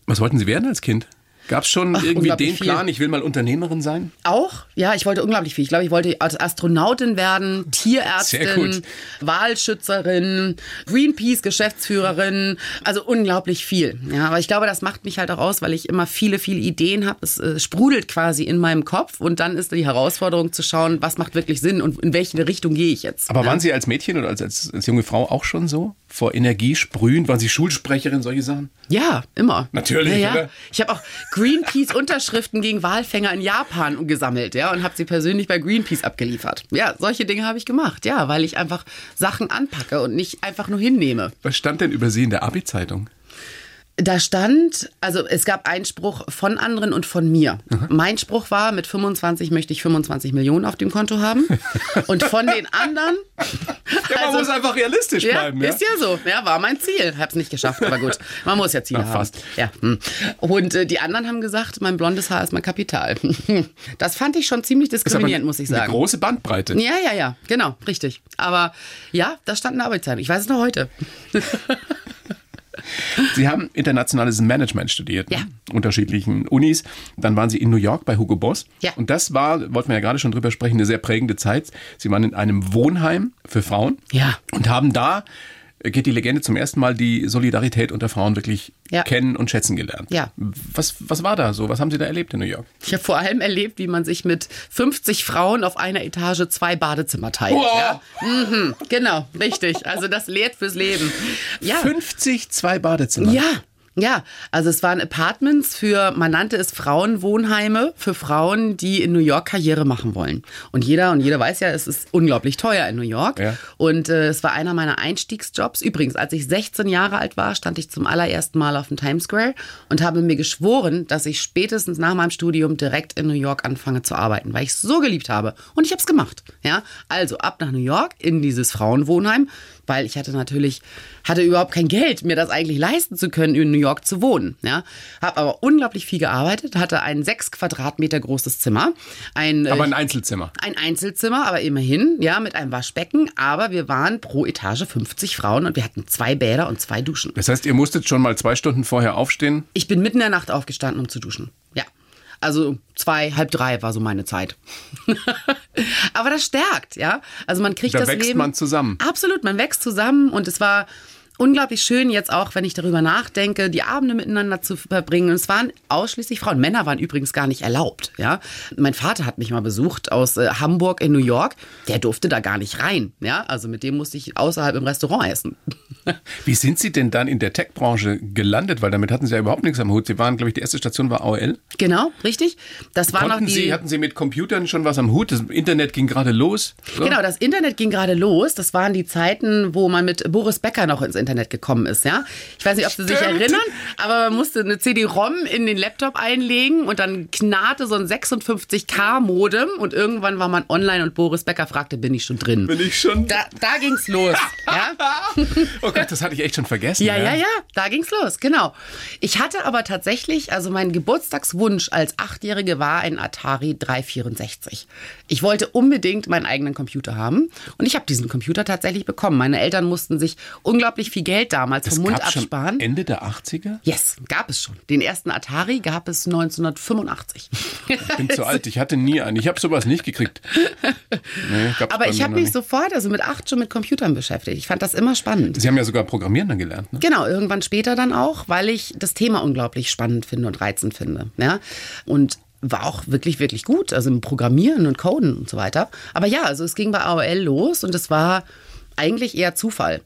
Was wollten Sie werden als Kind? Gab es schon irgendwie den viel. Plan, ich will mal Unternehmerin sein? Auch, ja, ich wollte unglaublich viel. Ich glaube, ich wollte als Astronautin werden, Tierärztin. Wahlschützerin, Greenpeace-Geschäftsführerin, also unglaublich viel. Ja, aber ich glaube, das macht mich halt auch aus, weil ich immer viele, viele Ideen habe. Es äh, sprudelt quasi in meinem Kopf und dann ist die Herausforderung zu schauen, was macht wirklich Sinn und in welche Richtung gehe ich jetzt. Aber ja. waren Sie als Mädchen oder als, als, als junge Frau auch schon so? Vor Energie sprühend? Waren Sie Schulsprecherin, solche Sachen? Ja, immer. Natürlich, ja, ja. Ich habe auch Greenpeace-Unterschriften gegen Walfänger in Japan gesammelt, ja, und habe sie persönlich bei Greenpeace abgeliefert. Ja, solche Dinge habe ich gemacht, ja, weil ich einfach Sachen anpacke und nicht einfach nur hinnehme. Was stand denn über Sie in der Abi-Zeitung? Da stand, also es gab einen Spruch von anderen und von mir. Mein Spruch war, mit 25 möchte ich 25 Millionen auf dem Konto haben. Und von den anderen. Ja, man also- muss einfach realistisch ja, bleiben. Ja? ist ja so. Ja, war mein Ziel. Hab's nicht geschafft, aber gut. Man muss ja Ziele Na, haben. fast. Ja. hm. Und äh, die anderen haben gesagt, mein blondes Haar ist mein Kapital. Das fand ich schon ziemlich diskriminierend, muss ich Eine sagen. große Bandbreite. Ja, ja, ja, genau, richtig. Aber ja, da stand eine Arbeitszeit. Ich weiß es noch heute. Sie haben internationales Management studiert, Ja. ne? unterschiedlichen Unis. Dann waren Sie in New York bei Hugo Boss. Ja. Und das war, wollten wir ja gerade schon drüber sprechen, eine sehr prägende Zeit. Sie waren in einem Wohnheim für Frauen Ja. und haben da, geht die Legende zum ersten Mal, die Solidarität unter Frauen wirklich Ja. kennen und schätzen gelernt. Ja. Was, was war da so? Was haben Sie da erlebt in New York? Ich habe vor allem erlebt, wie man sich mit 50 Frauen auf einer Etage zwei Badezimmer teilt. Wow. Ja. Mhm, genau, richtig. Also das lehrt fürs Leben. Ja. 50, zwei Badezimmer. Ja, ja, also es waren Apartments für, man nannte es Frauenwohnheime für Frauen, die in New York Karriere machen wollen. Und jeder und jeder weiß ja, es ist unglaublich teuer in New York. Ja. Und äh, es war einer meiner Einstiegsjobs. Übrigens, als ich 16 Jahre alt war, stand ich zum allerersten Mal auf dem Times Square und habe mir geschworen, dass ich spätestens nach meinem Studium direkt in New York anfange zu arbeiten, weil ich es so geliebt habe. Und ich habe es gemacht. Ja, also ab nach New York in dieses Frauenwohnheim, weil ich hatte natürlich hatte überhaupt kein Geld, mir das eigentlich leisten zu können, in New York zu wohnen. Ja, habe aber unglaublich viel gearbeitet, hatte ein sechs Quadratmeter großes Zimmer, ein Aber äh, ein Einzelzimmer. ein Einzelzimmer, aber immerhin, ja, mit einem Waschbecken. Aber wir waren pro Etage 50 Frauen und wir hatten zwei Bäder und zwei Duschen. Das heißt, ihr musstet schon mal zwei Stunden vorher aufstehen. Ich bin mitten in der Nacht aufgestanden, um zu duschen. Ja. Also zwei, halb drei war so meine Zeit. aber das stärkt, ja. Also man kriegt Da das wächst Leben. man zusammen. Absolut, man wächst zusammen und es war unglaublich schön jetzt auch, wenn ich darüber nachdenke, die Abende miteinander zu verbringen. Und es waren ausschließlich Frauen. Männer waren übrigens gar nicht erlaubt. Ja, mein Vater hat mich mal besucht aus äh, Hamburg in New York. Der durfte da gar nicht rein. Ja, also mit dem musste ich außerhalb im Restaurant essen. Wie sind Sie denn dann in der Tech-Branche gelandet? Weil damit hatten Sie ja überhaupt nichts am Hut. Sie waren, glaube ich, die erste Station war AOL. Genau, richtig. Das war Konnten noch die. Sie, hatten Sie mit Computern schon was am Hut? Das Internet ging gerade los. So? Genau, das Internet ging gerade los. Das waren die Zeiten, wo man mit Boris Becker noch ins Internet gekommen ist. Ja, ich weiß nicht, ob Sie sich Stimmt. erinnern, aber man musste eine CD-ROM in den Laptop einlegen und dann knarrte so ein 56K-Modem und irgendwann war man online und Boris Becker fragte, bin ich schon drin? Bin ich schon. Da, da ging's los. ja? Oh Gott, das hatte ich echt schon vergessen. Ja, ja, ja, da ging's los, genau. Ich hatte aber tatsächlich, also mein Geburtstagswunsch als Achtjährige war ein Atari 364. Ich wollte unbedingt meinen eigenen Computer haben und ich habe diesen Computer tatsächlich bekommen. Meine Eltern mussten sich unglaublich viel Geld damals Das vom Mund gab's schon absparen. Ende der 80er? Yes, gab es schon. Den ersten Atari gab es 1985. Ich bin zu alt, ich hatte nie einen. Ich habe sowas nicht gekriegt. Nee, Aber ich habe mich nicht. sofort, also mit acht schon mit Computern beschäftigt. Ich fand das immer spannend. Sie haben ja sogar Programmieren dann gelernt, ne? Genau, irgendwann später dann auch, weil ich das Thema unglaublich spannend finde und reizend finde. Ja? Und war auch wirklich, wirklich gut, also im Programmieren und Coden und so weiter. Aber ja, also es ging bei AOL los und es war eigentlich eher Zufall.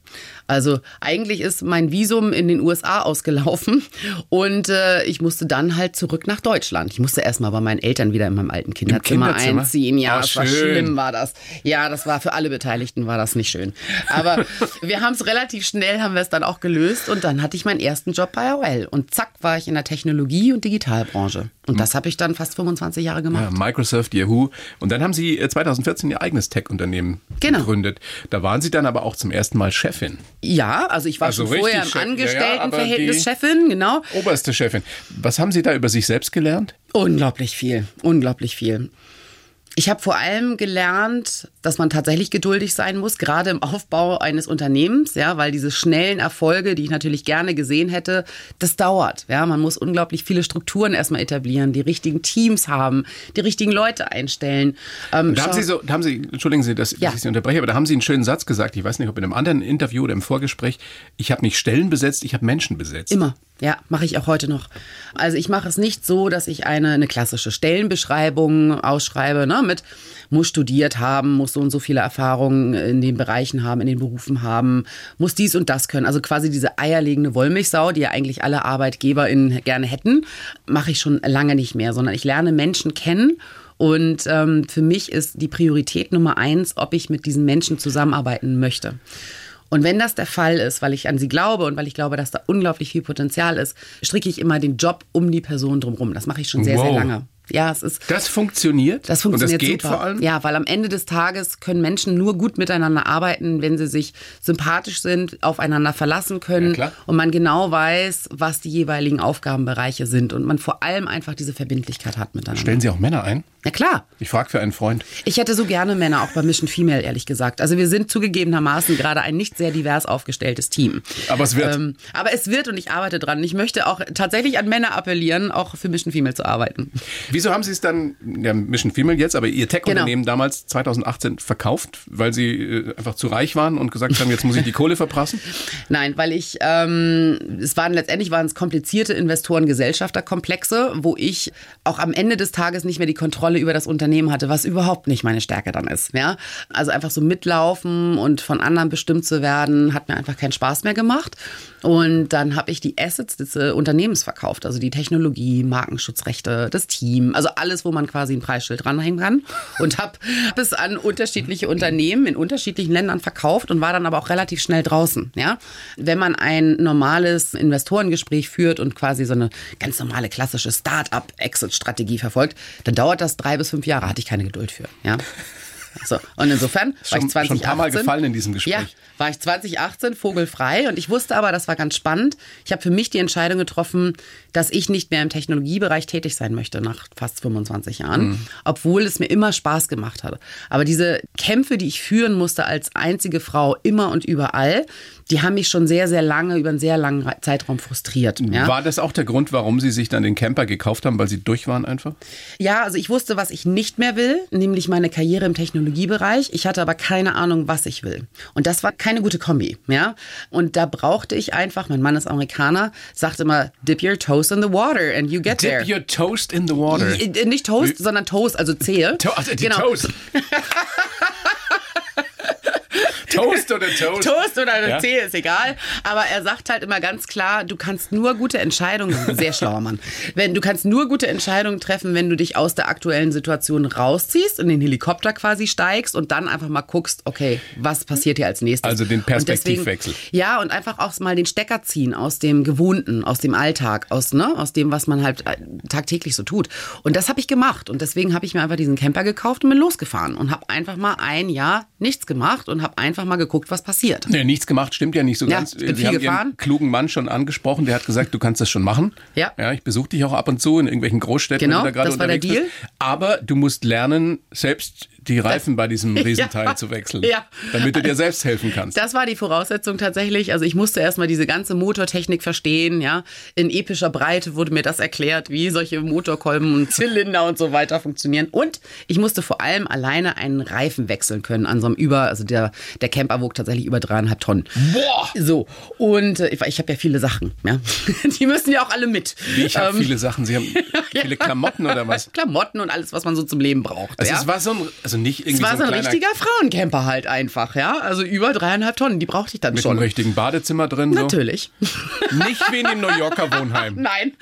Also eigentlich ist mein Visum in den USA ausgelaufen und äh, ich musste dann halt zurück nach Deutschland. Ich musste erstmal bei meinen Eltern wieder in meinem alten Kinderzimmer, Kinderzimmer? einziehen. Ja, Oh, das war schlimm, war das. Ja, das war für alle Beteiligten war das nicht schön. Aber wir haben es relativ schnell, haben wir es dann auch gelöst und dann hatte ich meinen ersten Job bei AOL und zack war ich in der Technologie- und Digitalbranche. Und das habe ich dann fast 25 Jahre gemacht. Ja, Microsoft, Yahoo. Und dann haben Sie äh, 2014 Ihr eigenes Tech-Unternehmen Genau. gegründet. Da waren Sie dann aber auch zum ersten Mal Chefin. Ja, also ich war Also schon vorher im ja, ja, Angestelltenverhältnis aber Chefin, genau. Oberste Chefin. Was haben Sie da über sich selbst gelernt? Unglaublich viel, unglaublich viel. Ich habe vor allem gelernt, dass man tatsächlich geduldig sein muss, gerade im Aufbau eines Unternehmens, ja, weil diese schnellen Erfolge, die ich natürlich gerne gesehen hätte, das dauert. Ja, man muss unglaublich viele Strukturen erstmal etablieren, die richtigen Teams haben, die richtigen Leute einstellen. Ähm, Da haben Sie so, da haben Sie, entschuldigen Sie, dass Ja. ich Sie unterbreche, aber da haben Sie einen schönen Satz gesagt. Ich weiß nicht, ob in einem anderen Interview oder im Vorgespräch. Ich habe nicht Stellen besetzt, ich habe Menschen besetzt. Immer. Ja, mache ich auch heute noch. Also ich mache es nicht so, dass ich eine, eine klassische Stellenbeschreibung ausschreibe, ne, mit muss studiert haben, muss so und so viele Erfahrungen in den Bereichen haben, in den Berufen haben, muss dies und das können. Also quasi diese eierlegende Wollmilchsau, die ja eigentlich alle ArbeitgeberInnen gerne hätten, mache ich schon lange nicht mehr, sondern ich lerne Menschen kennen und ähm, für mich ist die Priorität Nummer eins, ob ich mit diesen Menschen zusammenarbeiten möchte. Und wenn das der Fall ist, weil ich an sie glaube und weil ich glaube, dass da unglaublich viel Potenzial ist, stricke ich immer den Job um die Person drumherum. Das mache ich schon sehr, Wow. sehr lange. Ja, es ist. Das funktioniert. Das funktioniert Und das geht super. vor allem. Ja, weil am Ende des Tages können Menschen nur gut miteinander arbeiten, wenn sie sich sympathisch sind, aufeinander verlassen können Ja, und man genau weiß, was die jeweiligen Aufgabenbereiche sind und man vor allem einfach diese Verbindlichkeit hat miteinander. Stellen Sie auch Männer ein? Na klar. Ich frage für einen Freund. Ich hätte so gerne Männer auch bei Mission Female, ehrlich gesagt. Also wir sind zugegebenermaßen gerade ein nicht sehr divers aufgestelltes Team. Aber es wird. Ähm, aber es wird und ich arbeite dran. Ich möchte auch tatsächlich an Männer appellieren, auch für Mission Female zu arbeiten. Wieso haben Sie es dann, ja, Mission Female jetzt, aber Ihr Tech-Unternehmen Genau. damals 2018 verkauft, weil Sie äh, einfach zu reich waren und gesagt haben, jetzt muss ich die Kohle verprassen? Nein, weil ich, ähm, es waren letztendlich waren es komplizierte Investoren-Gesellschafterkomplexe, wo ich auch am Ende des Tages nicht mehr die Kontrolle über das Unternehmen hatte, was überhaupt nicht meine Stärke dann ist. Ja? Also einfach so mitlaufen und von anderen bestimmt zu werden, hat mir einfach keinen Spaß mehr gemacht. Und dann habe ich die Assets des äh, Unternehmens verkauft, also die Technologie, Markenschutzrechte, das Team, also alles, wo man quasi ein Preisschild dranhängen kann. Und habe hab es an unterschiedliche Unternehmen in unterschiedlichen Ländern verkauft und war dann aber auch relativ schnell draußen. Ja? Wenn man ein normales Investorengespräch führt und quasi so eine ganz normale klassische Start-up-Exit-Strategie verfolgt, dann dauert das drei bis fünf Jahre, hatte ich keine Geduld für. Ja? So, und insofern war Schon- ich 2018. schon ein paar Mal gefallen in diesem Gespräch. Ja, war ich 2018 vogelfrei und ich wusste aber, das war ganz spannend. Ich habe für mich die Entscheidung getroffen, dass ich nicht mehr im Technologiebereich tätig sein möchte nach fast 25 Jahren, Mhm. obwohl es mir immer Spaß gemacht hat. Aber diese Kämpfe, die ich führen musste als einzige Frau immer und überall, die haben mich schon sehr, sehr lange, über einen sehr langen Zeitraum frustriert. Ja? War das auch der Grund, warum Sie sich dann den Camper gekauft haben, weil Sie durch waren einfach? Ja, also ich wusste, was ich nicht mehr will, nämlich meine Karriere im Technologiebereich. Ich hatte aber keine Ahnung, was ich will. Und das war keine gute Kombi, ja. Und da brauchte ich einfach, mein Mann ist Amerikaner, sagt immer, dip your toast in the water and you get there. Dip your toast in the water. Äh, Nicht Toast, sondern Toast, also Zehe. To also die Genau. Toast. Toast oder Toast? Toast oder eine Ja? Zehe, ist egal. Aber er sagt halt immer ganz klar, du kannst nur gute Entscheidungen, sehr schlauer Mann, wenn, du kannst nur gute Entscheidungen treffen, wenn du dich aus der aktuellen Situation rausziehst, in den Helikopter quasi steigst und dann einfach mal guckst, okay, was passiert hier als nächstes? Also den Und deswegen- Perspektivwechsel. ja, und einfach auch mal den Stecker ziehen aus dem Gewohnten, aus dem Alltag, aus, ne, aus dem, was man halt äh, tagtäglich so tut. Und das habe ich gemacht. Und deswegen habe ich mir einfach diesen Camper gekauft und bin losgefahren und habe einfach mal ein Jahr nichts gemacht und habe einfach mal geguckt, was passiert. Nee, nichts gemacht, stimmt ja nicht so Ja, ganz. ich bin Sie haben gefahren. Ihren klugen Mann schon angesprochen, der hat gesagt, du kannst das schon machen. Ja. Ja, ich besuche dich auch ab und zu in irgendwelchen Großstädten, Genau, wenn du da gerade das war der unterwegs bist. Aber du musst lernen, selbst die Reifen bei diesem Riesenteil Ja. zu wechseln, Ja. damit du dir selbst helfen kannst. Das war die Voraussetzung tatsächlich. Also ich musste erstmal diese ganze Motortechnik verstehen, ja. In epischer Breite wurde mir das erklärt, wie solche Motorkolben und Zylinder und so weiter funktionieren. Und ich musste vor allem alleine einen Reifen wechseln können an so einem über, also der, der Camper wog tatsächlich über dreieinhalb Tonnen. Boah! So. Und äh, ich, ich habe ja viele Sachen, ja. Die müssen ja auch alle mit. Ich habe Ähm, viele Sachen. Sie haben viele Klamotten oder was? Klamotten und alles, was man so zum Leben braucht. Also ja? es war so ein, also nicht irgendwie Es war so ein kleiner richtiger Frauencamper halt einfach, ja. Also über dreieinhalb Tonnen, die brauchte ich dann mit schon. einem richtigen Badezimmer drin. So. Natürlich. Nicht wie in dem New Yorker Wohnheim. Nein.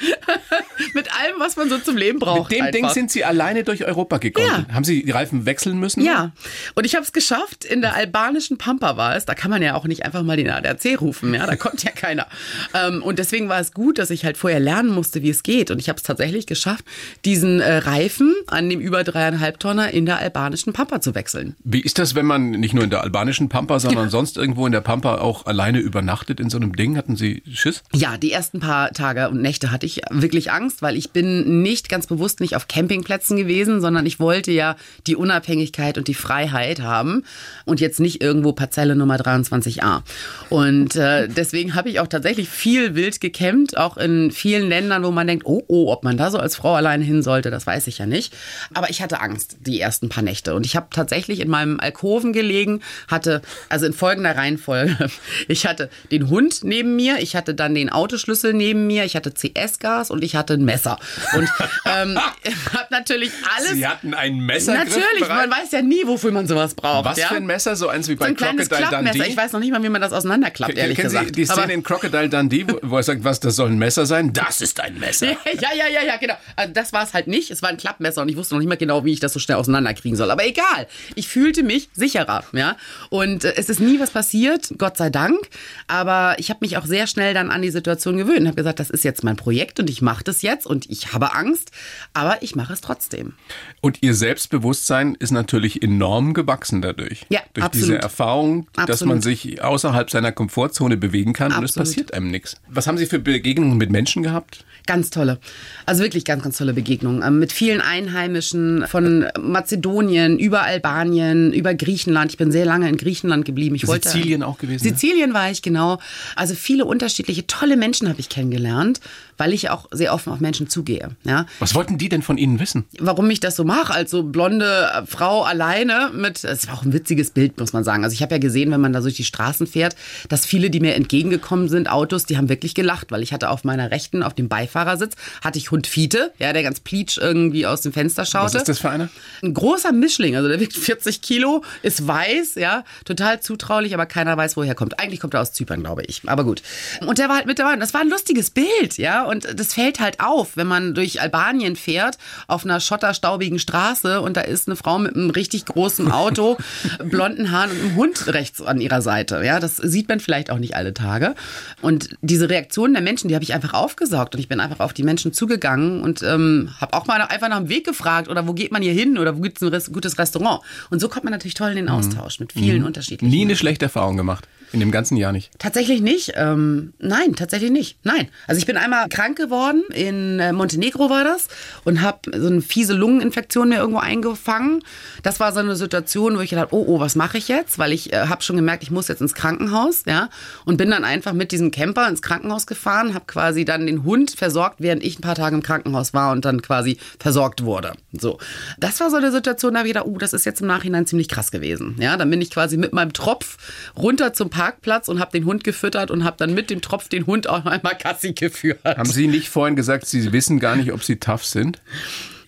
Mit allem, was man so zum Leben braucht. Mit dem Ding einfach. sind Sie alleine durch Europa gekommen. Ja. Haben Sie die Reifen wechseln müssen? Ja, und ich habe es geschafft. In der albanischen Pampa war es. Da kann man ja auch nicht einfach mal den ADAC rufen. Ja, da kommt ja keiner. Ähm, und deswegen war es gut, dass ich halt vorher lernen musste, wie es geht. Und ich habe es tatsächlich geschafft, diesen äh, Reifen an dem über dreieinhalb Tonner in der albanischen Pampa zu wechseln. Wie ist das, wenn man nicht nur in der albanischen Pampa, sondern sonst irgendwo in der Pampa auch alleine übernachtet in so einem Ding? Hatten Sie Schiss? Ja, die ersten paar Tage und Nächte hatte ich wirklich Angst, weil ich bin nicht ganz bewusst nicht auf Campingplätzen gewesen, sondern ich wollte ja die Unabhängigkeit und die Freiheit haben und jetzt nicht irgendwo Parzelle Nummer 23a. Und äh, deswegen habe ich auch tatsächlich viel wild gecampt, auch in vielen Ländern, wo man denkt, oh, oh, ob man da so als Frau alleine hin sollte, das weiß ich ja nicht. Aber ich hatte Angst die ersten paar Nächte und ich habe tatsächlich in meinem Alkoven gelegen, hatte also in folgender Reihenfolge. Ich hatte den Hund neben mir, ich hatte dann den Autoschlüssel neben mir, ich hatte CS-Gas und ich hatte ein Messer. Und ähm, habe natürlich alles. Sie hatten ein Messer Natürlich, man weiß ja nie, wofür man sowas braucht. Was ja? für ein Messer? So eins wie so bei ein kleines Crocodile. Dundee? Ich weiß noch nicht mal, wie man das auseinanderklappt, ehrlich Kennen Sie gesagt. die Szene Aber- in Crocodile Dundee, wo- wo er sagt, was, das soll ein Messer sein? Das ist ein Messer. Ja, ja, ja, ja, genau. Also das war es halt nicht. Es war ein Klappmesser und ich wusste noch nicht mal genau, wie ich das so schnell auseinanderkriegen soll. Aber Aber egal, ich fühlte mich sicherer, ja. Und äh, es ist nie was passiert, Gott sei Dank. Aber ich habe mich auch sehr schnell dann an die Situation gewöhnt und habe gesagt, das ist jetzt mein Projekt und ich mache das jetzt und ich habe Angst, aber ich mache es trotzdem. Und ihr Selbstbewusstsein ist natürlich enorm gewachsen dadurch. Ja, Durch absolut. diese Erfahrung, dass Absolut. man sich außerhalb seiner Komfortzone bewegen kann und es Absolut. passiert einem nichts. Was haben Sie für Begegnungen mit Menschen gehabt? Ganz tolle. Also wirklich ganz, ganz tolle Begegnungen. Ähm, Mit vielen Einheimischen von Mazedonien, über Albanien, über Griechenland. Ich bin sehr lange in Griechenland geblieben. Ich wollte Sizilien auch gewesen, ne? Sizilien war ich, genau. Also viele unterschiedliche, tolle Menschen habe ich kennengelernt, weil ich auch sehr offen auf Menschen zugehe. Ja. Was wollten die denn von Ihnen wissen? Warum ich das so mache, als so blonde äh, Frau alleine mit, es war auch ein witziges Bild, muss man sagen. Also ich habe ja gesehen, wenn man da durch die Straßen fährt, dass viele, die mir entgegengekommen sind, Autos, die haben wirklich gelacht, weil ich hatte auf meiner Rechten, auf dem Beifahrersitz, hatte ich Hund Fiete, ja, der ganz pleatsch irgendwie aus dem Fenster schaute. Was ist das für einer? Ein großer Mischling, also der wiegt 40 Kilo, ist weiß, ja, total zutraulich, aber keiner weiß, woher er kommt. Eigentlich kommt er aus Zypern, glaube ich. Aber gut. Und der war halt mit dabei. Und das war ein lustiges Bild, ja. Und das fällt halt auf, wenn man durch Albanien fährt, auf einer schotterstaubigen Straße und da ist eine Frau mit einem richtig großen Auto, blonden Haaren und einem Hund rechts an ihrer Seite. Ja, das sieht man vielleicht auch nicht alle Tage. Und diese Reaktionen der Menschen, die habe ich einfach aufgesaugt und ich bin einfach auf die Menschen zugegangen und ähm, habe auch mal einfach nach dem Weg gefragt oder wo geht man hier hin oder wo gibt es ein gutes Restaurant. Und so kommt man natürlich toll in den Austausch mit vielen unterschiedlichen. Nie eine schlechte Erfahrung gemacht. In dem ganzen Jahr nicht. Tatsächlich nicht. Ähm, nein, tatsächlich nicht. Nein. Also ich bin einmal krank geworden, in äh, Montenegro war das, und habe so eine fiese Lungeninfektion mir irgendwo eingefangen. Das war so eine Situation, wo ich gedacht, oh, oh, was mache ich jetzt? Weil ich äh, habe schon gemerkt, ich muss jetzt ins Krankenhaus, ja, und bin dann einfach mit diesem Camper ins Krankenhaus gefahren, habe quasi dann den Hund versorgt, während ich ein paar Tage im Krankenhaus war und dann quasi versorgt wurde. So, das war so eine Situation, da habe ich gedacht, oh, das ist jetzt im Nachhinein ziemlich krass gewesen. Ja, dann bin ich quasi mit meinem Tropf runter zum Parkplatz und habe den Hund gefüttert und habe dann mit dem Tropf den Hund auch einmal Gassi geführt. Haben Sie nicht vorhin gesagt, Sie wissen gar nicht, ob Sie tough sind?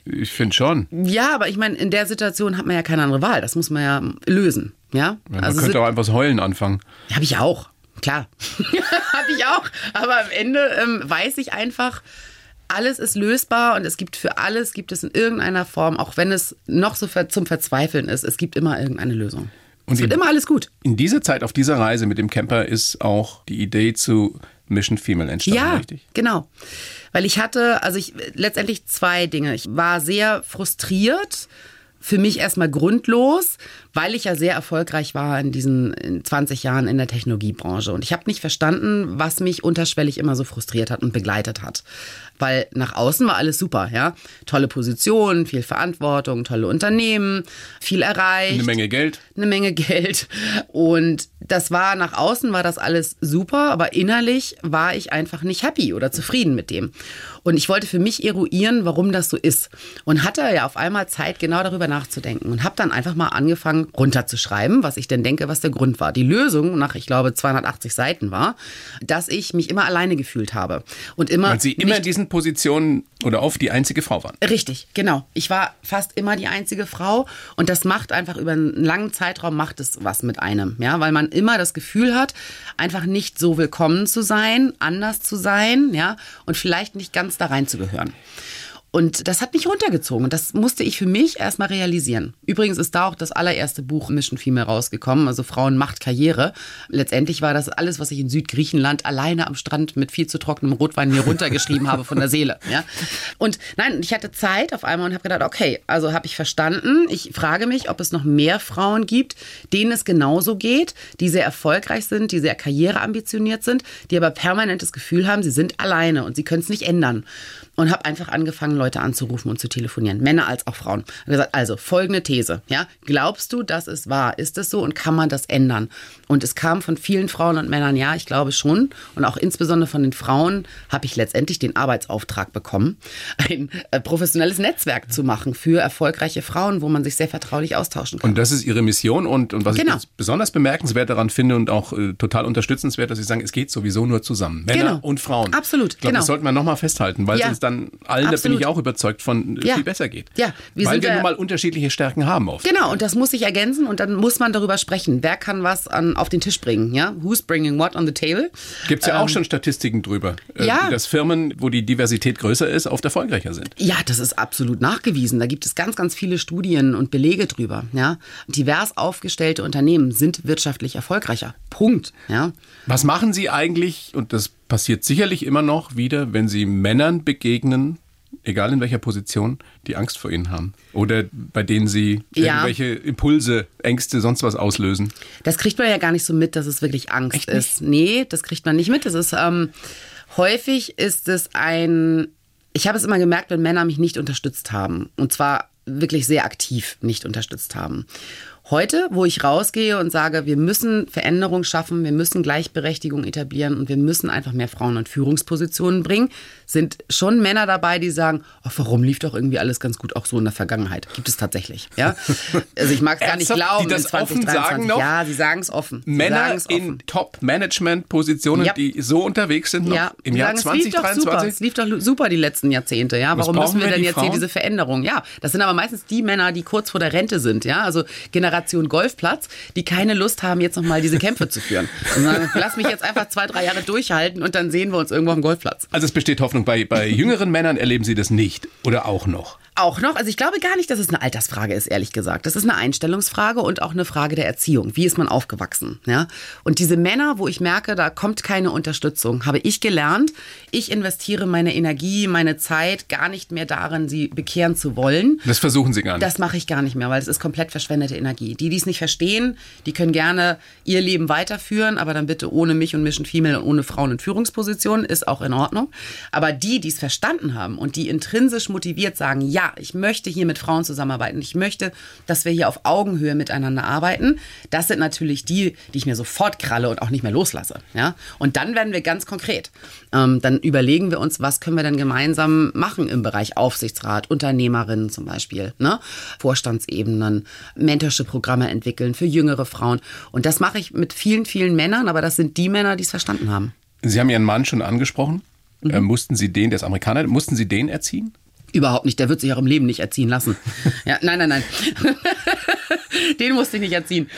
Ich finde schon. Ja, aber ich meine, in der Situation hat man ja keine andere Wahl. Das muss man ja lösen. Ja, Man also könnte auch einfach Heulen anfangen. habe ich auch. Klar, habe ich auch. Aber am Ende ähm, weiß ich einfach, alles ist lösbar und es gibt für alles gibt es in irgendeiner Form, auch wenn es noch so zum Verzweifeln ist, es gibt immer irgendeine Lösung. Und es wird immer alles gut. In dieser Zeit, auf dieser Reise mit dem Camper, ist auch die Idee zu Mission Female entstanden, Ja, richtig? genau. Weil ich hatte, also ich letztendlich zwei Dinge. Ich war sehr frustriert, für mich erstmal grundlos, weil ich ja sehr erfolgreich war in diesen in 20 Jahren in der Technologiebranche. Und ich habe nicht verstanden, was mich unterschwellig immer so frustriert hat und begleitet hat. Weil nach außen war alles super, ja. Tolle Position, viel Verantwortung, tolle Unternehmen, viel erreicht Eine Menge Geld. eine Menge Geld. Und das war nach außen war das alles super, aber innerlich war ich einfach nicht happy oder zufrieden mit dem. Und ich wollte für mich eruieren, warum das so ist. Und hatte ja auf einmal Zeit, genau darüber nachzudenken. Und habe dann einfach mal angefangen, runterzuschreiben, was ich denn denke, was der Grund war. Die Lösung nach, ich glaube, 280 Seiten war, dass ich mich immer alleine gefühlt habe. Und immer. Weil Sie immer nicht in diesen Positionen oder oft die einzige Frau waren. Richtig, genau. Ich war fast immer die einzige Frau und das macht einfach über einen langen Zeitraum macht es was mit einem, ja, weil man immer das Gefühl hat, einfach nicht so willkommen zu sein, anders zu sein, ja, und vielleicht nicht ganz da reinzugehören. Und das hat mich runtergezogen das musste ich für mich erstmal realisieren. Übrigens ist da auch das allererste Buch Mission Female rausgekommen, also Frauen macht Karriere. Letztendlich war das alles, was ich in Südgriechenland alleine am Strand mit viel zu trockenem Rotwein mir runtergeschrieben habe von der Seele. Ja? Und nein, ich hatte Zeit auf einmal und habe gedacht, okay, also habe ich verstanden. Ich frage mich, ob es noch mehr Frauen gibt, denen es genauso geht, die sehr erfolgreich sind, die sehr karriereambitioniert sind, die aber permanent das Gefühl haben, sie sind alleine und sie können es nicht ändern. Und habe einfach angefangen, Leute anzurufen und zu telefonieren, Männer als auch Frauen. Hab gesagt, also folgende These, ja, glaubst du, dass es wahr? Ist es so und kann man das ändern? Und es kam von vielen Frauen und Männern, ja, ich glaube schon. Und auch insbesondere von den Frauen habe ich letztendlich den Arbeitsauftrag bekommen, ein äh, professionelles Netzwerk zu machen für erfolgreiche Frauen, wo man sich sehr vertraulich austauschen kann. Und das ist Ihre Mission und, und was Genau. ich besonders bemerkenswert daran finde und auch äh, total unterstützenswert, dass Sie sagen, es geht sowieso nur zusammen. Männer Genau. und Frauen. Absolut, Ich glaube, genau. das sollten wir nochmal festhalten, weil Ja. sonst dann allen, da bin Absolut. ich auch überzeugt von Ja. viel besser geht. Ja, wir Weil sind wir ja- nun mal unterschiedliche Stärken haben oft. Genau, und das muss sich ergänzen und dann muss man darüber sprechen. Wer kann was an, auf den Tisch bringen? Ja? Who's bringing what on the table? Gibt es ja auch schon Statistiken drüber, äh, Ähm, ja. dass Firmen, wo die Diversität größer ist, oft erfolgreicher sind. Ja, das ist absolut nachgewiesen. Da gibt es ganz, ganz viele Studien und Belege drüber. Ja? Divers aufgestellte Unternehmen sind wirtschaftlich erfolgreicher. Punkt. Ja? Was machen Sie eigentlich, und das passiert sicherlich immer noch wieder, wenn Sie Männern begegnen, egal in welcher Position, die Angst vor Ihnen haben? Oder bei denen Sie Ja. irgendwelche Impulse, Ängste, sonst was auslösen? Das kriegt man ja gar nicht so mit, dass es wirklich Angst ist. Nee, das kriegt man nicht mit. Das ist ähm, häufig ist es ein. Ich habe es immer gemerkt, wenn Männer mich nicht unterstützt haben. Und zwar wirklich sehr aktiv nicht unterstützt haben. Heute, wo ich rausgehe und sage, wir müssen Veränderung schaffen, wir müssen Gleichberechtigung etablieren und wir müssen einfach mehr Frauen in Führungspositionen bringen, sind schon Männer dabei, die sagen, ach, warum lief doch irgendwie alles ganz gut auch so in der Vergangenheit? Gibt es tatsächlich, ja? Also ich mag es gar nicht glauben. Die das in 2023. offen sagen noch? Ja, sie sagen es offen. Sie Männer offen. in Top-Management-Positionen, Ja. die so unterwegs sind noch Ja, im Jahr sagen, es lief doch super. 2023? Es lief doch super die letzten Jahrzehnte. Ja, warum müssen wir wir, denn jetzt hier Frauen? diese Veränderung? Ja, das sind aber meistens die Männer, die kurz vor der Rente sind. Ja, also Generation Golfplatz, die keine Lust haben, jetzt noch mal diese Kämpfe zu führen. Sagen, lass mich jetzt einfach zwei, drei Jahre durchhalten und dann sehen wir uns irgendwo am Golfplatz. Also es besteht Hoffnung. Bei, bei jüngeren Männern erleben Sie das nicht oder auch noch. Auch noch, also ich glaube gar nicht, dass es eine Altersfrage ist, ehrlich gesagt. Das ist eine Einstellungsfrage und auch eine Frage der Erziehung. Wie ist man aufgewachsen? Ja? Und diese Männer, wo ich merke, da kommt keine Unterstützung, habe ich gelernt, ich investiere meine Energie, meine Zeit gar nicht mehr darin, sie bekehren zu wollen. Das versuchen Sie gar nicht. Das mache ich gar nicht mehr, weil es ist komplett verschwendete Energie. Die, die es nicht verstehen, die können gerne ihr Leben weiterführen, aber dann bitte ohne mich und Mission Female und ohne Frauen in Führungspositionen, ist auch in Ordnung. Aber die, die es verstanden haben und die intrinsisch motiviert sagen, ja, ich möchte hier mit Frauen zusammenarbeiten, ich möchte, dass wir hier auf Augenhöhe miteinander arbeiten, das sind natürlich die, die ich mir sofort kralle und auch nicht mehr loslasse. Ja? Und dann werden wir ganz konkret. Ähm, dann überlegen wir uns, was können wir denn gemeinsam machen im Bereich Aufsichtsrat, Unternehmerinnen zum Beispiel, ne? Vorstandsebenen, Mentorship-Programme entwickeln für jüngere Frauen. Und das mache ich mit vielen, vielen Männern, aber das sind die Männer, die es verstanden haben. Sie haben Ihren Mann schon angesprochen. Mhm. Äh, mussten Sie den, der ist Amerikaner, mussten Sie den erziehen? Überhaupt nicht, der wird sich auch im Leben nicht erziehen lassen. Ja, nein, nein, nein. Den musste ich nicht erziehen.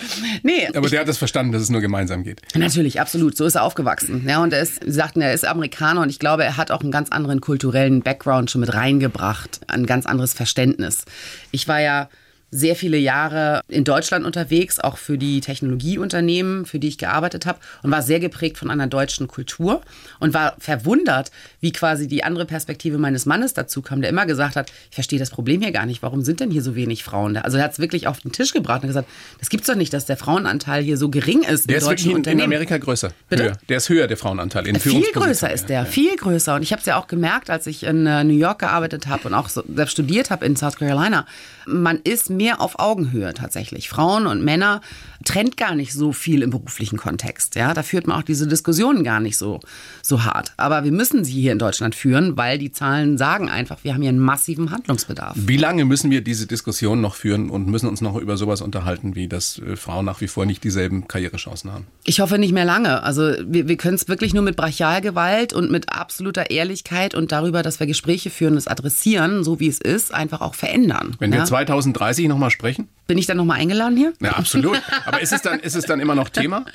Nee, Aber der hat das verstanden, dass es nur gemeinsam geht. Natürlich, absolut. So ist er aufgewachsen. Ja, und er ist, Sie sagten, er ist Amerikaner und ich glaube, er hat auch einen ganz anderen kulturellen Background schon mit reingebracht, ein ganz anderes Verständnis. Ich war ja sehr viele Jahre in Deutschland unterwegs, auch für die Technologieunternehmen, für die ich gearbeitet habe und war sehr geprägt von einer deutschen Kultur und war verwundert, wie quasi die andere Perspektive meines Mannes dazu kam, der immer gesagt hat, ich verstehe das Problem hier gar nicht, warum sind denn hier so wenig Frauen da? Also er hat es wirklich auf den Tisch gebracht und gesagt, das gibt's doch nicht, dass der Frauenanteil hier so gering ist Der in ist wirklich in, in. Amerika größer. Bitte? Höher. Der ist höher, der Frauenanteil. In Viel Führungspositionen. größer ist der, viel größer. Und ich habe es ja auch gemerkt, als ich in äh, New York gearbeitet habe und auch so, selbst studiert habe in South Carolina. Man ist mehr auf Augenhöhe tatsächlich. Frauen und Männer trennt gar nicht so viel im beruflichen Kontext. Ja, da führt man auch diese Diskussionen gar nicht so so hart. Aber wir müssen sie hier in Deutschland führen, weil die Zahlen sagen einfach, wir haben hier einen massiven Handlungsbedarf. Wie lange müssen wir diese Diskussion noch führen und müssen uns noch über sowas unterhalten, wie dass äh, Frauen nach wie vor nicht dieselben Karrierechancen haben? Ich hoffe nicht mehr lange. Also wir, wir können es wirklich nur mit Brachialgewalt und mit absoluter Ehrlichkeit und darüber, dass wir Gespräche führen, das adressieren, so wie es ist, einfach auch verändern. Wenn ja? wir 2030 nochmal sprechen? Bin ich dann nochmal eingeladen hier? Ja, absolut. Aber ist es dann, ist es dann immer noch Thema?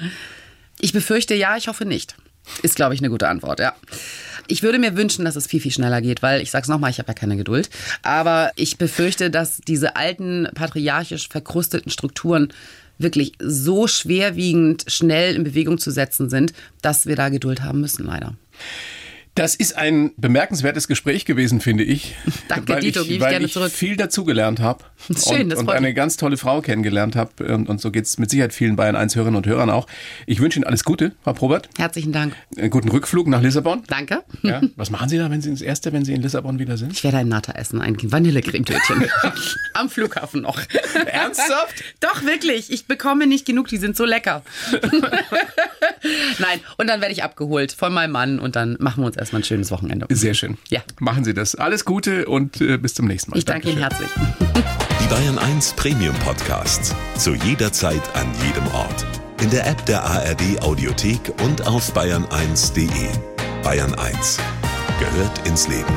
Ich befürchte ja, ich hoffe nicht. Ist, glaube ich, eine gute Antwort, ja. Ich würde mir wünschen, dass es viel, viel schneller geht, weil ich sag's nochmal, ich habe ja keine Geduld. Aber ich befürchte, dass diese alten, patriarchisch verkrusteten Strukturen wirklich so schwerwiegend schnell in Bewegung zu setzen sind, dass wir da Geduld haben müssen, leider. Das ist ein bemerkenswertes Gespräch gewesen, finde ich. Danke, weil Dito, ich, gebe ich weil gerne ich zurück. viel dazugelernt habe. Schön, und, das und eine mich. ganz tolle Frau kennengelernt habe. Und, und so geht's mit Sicherheit vielen Bayern 1 Hörerinnen und Hörern auch. Ich wünsche Ihnen alles Gute, Frau Probert. Herzlichen Dank. Einen guten Rückflug nach Lissabon. Danke. Ja. Was machen Sie da, wenn Sie ins Erste, wenn Sie in Lissabon wieder sind? Ich werde ein Nata essen, ein Vanillecremetötchen. Am Flughafen noch. Ernsthaft? Doch, wirklich. Ich bekomme nicht genug, die sind so lecker. Nein, und dann werde ich abgeholt von meinem Mann und dann machen wir uns erstmal ein schönes Wochenende. Sehr schön. Ja. Machen Sie das. Alles Gute und äh, bis zum nächsten Mal. Ich danke Ihnen Dankeschön. herzlich. Die Bayern 1 Premium Podcasts. Zu jeder Zeit, an jedem Ort. In der App der ARD Audiothek und auf bayern1.de. Bayern 1 gehört ins Leben.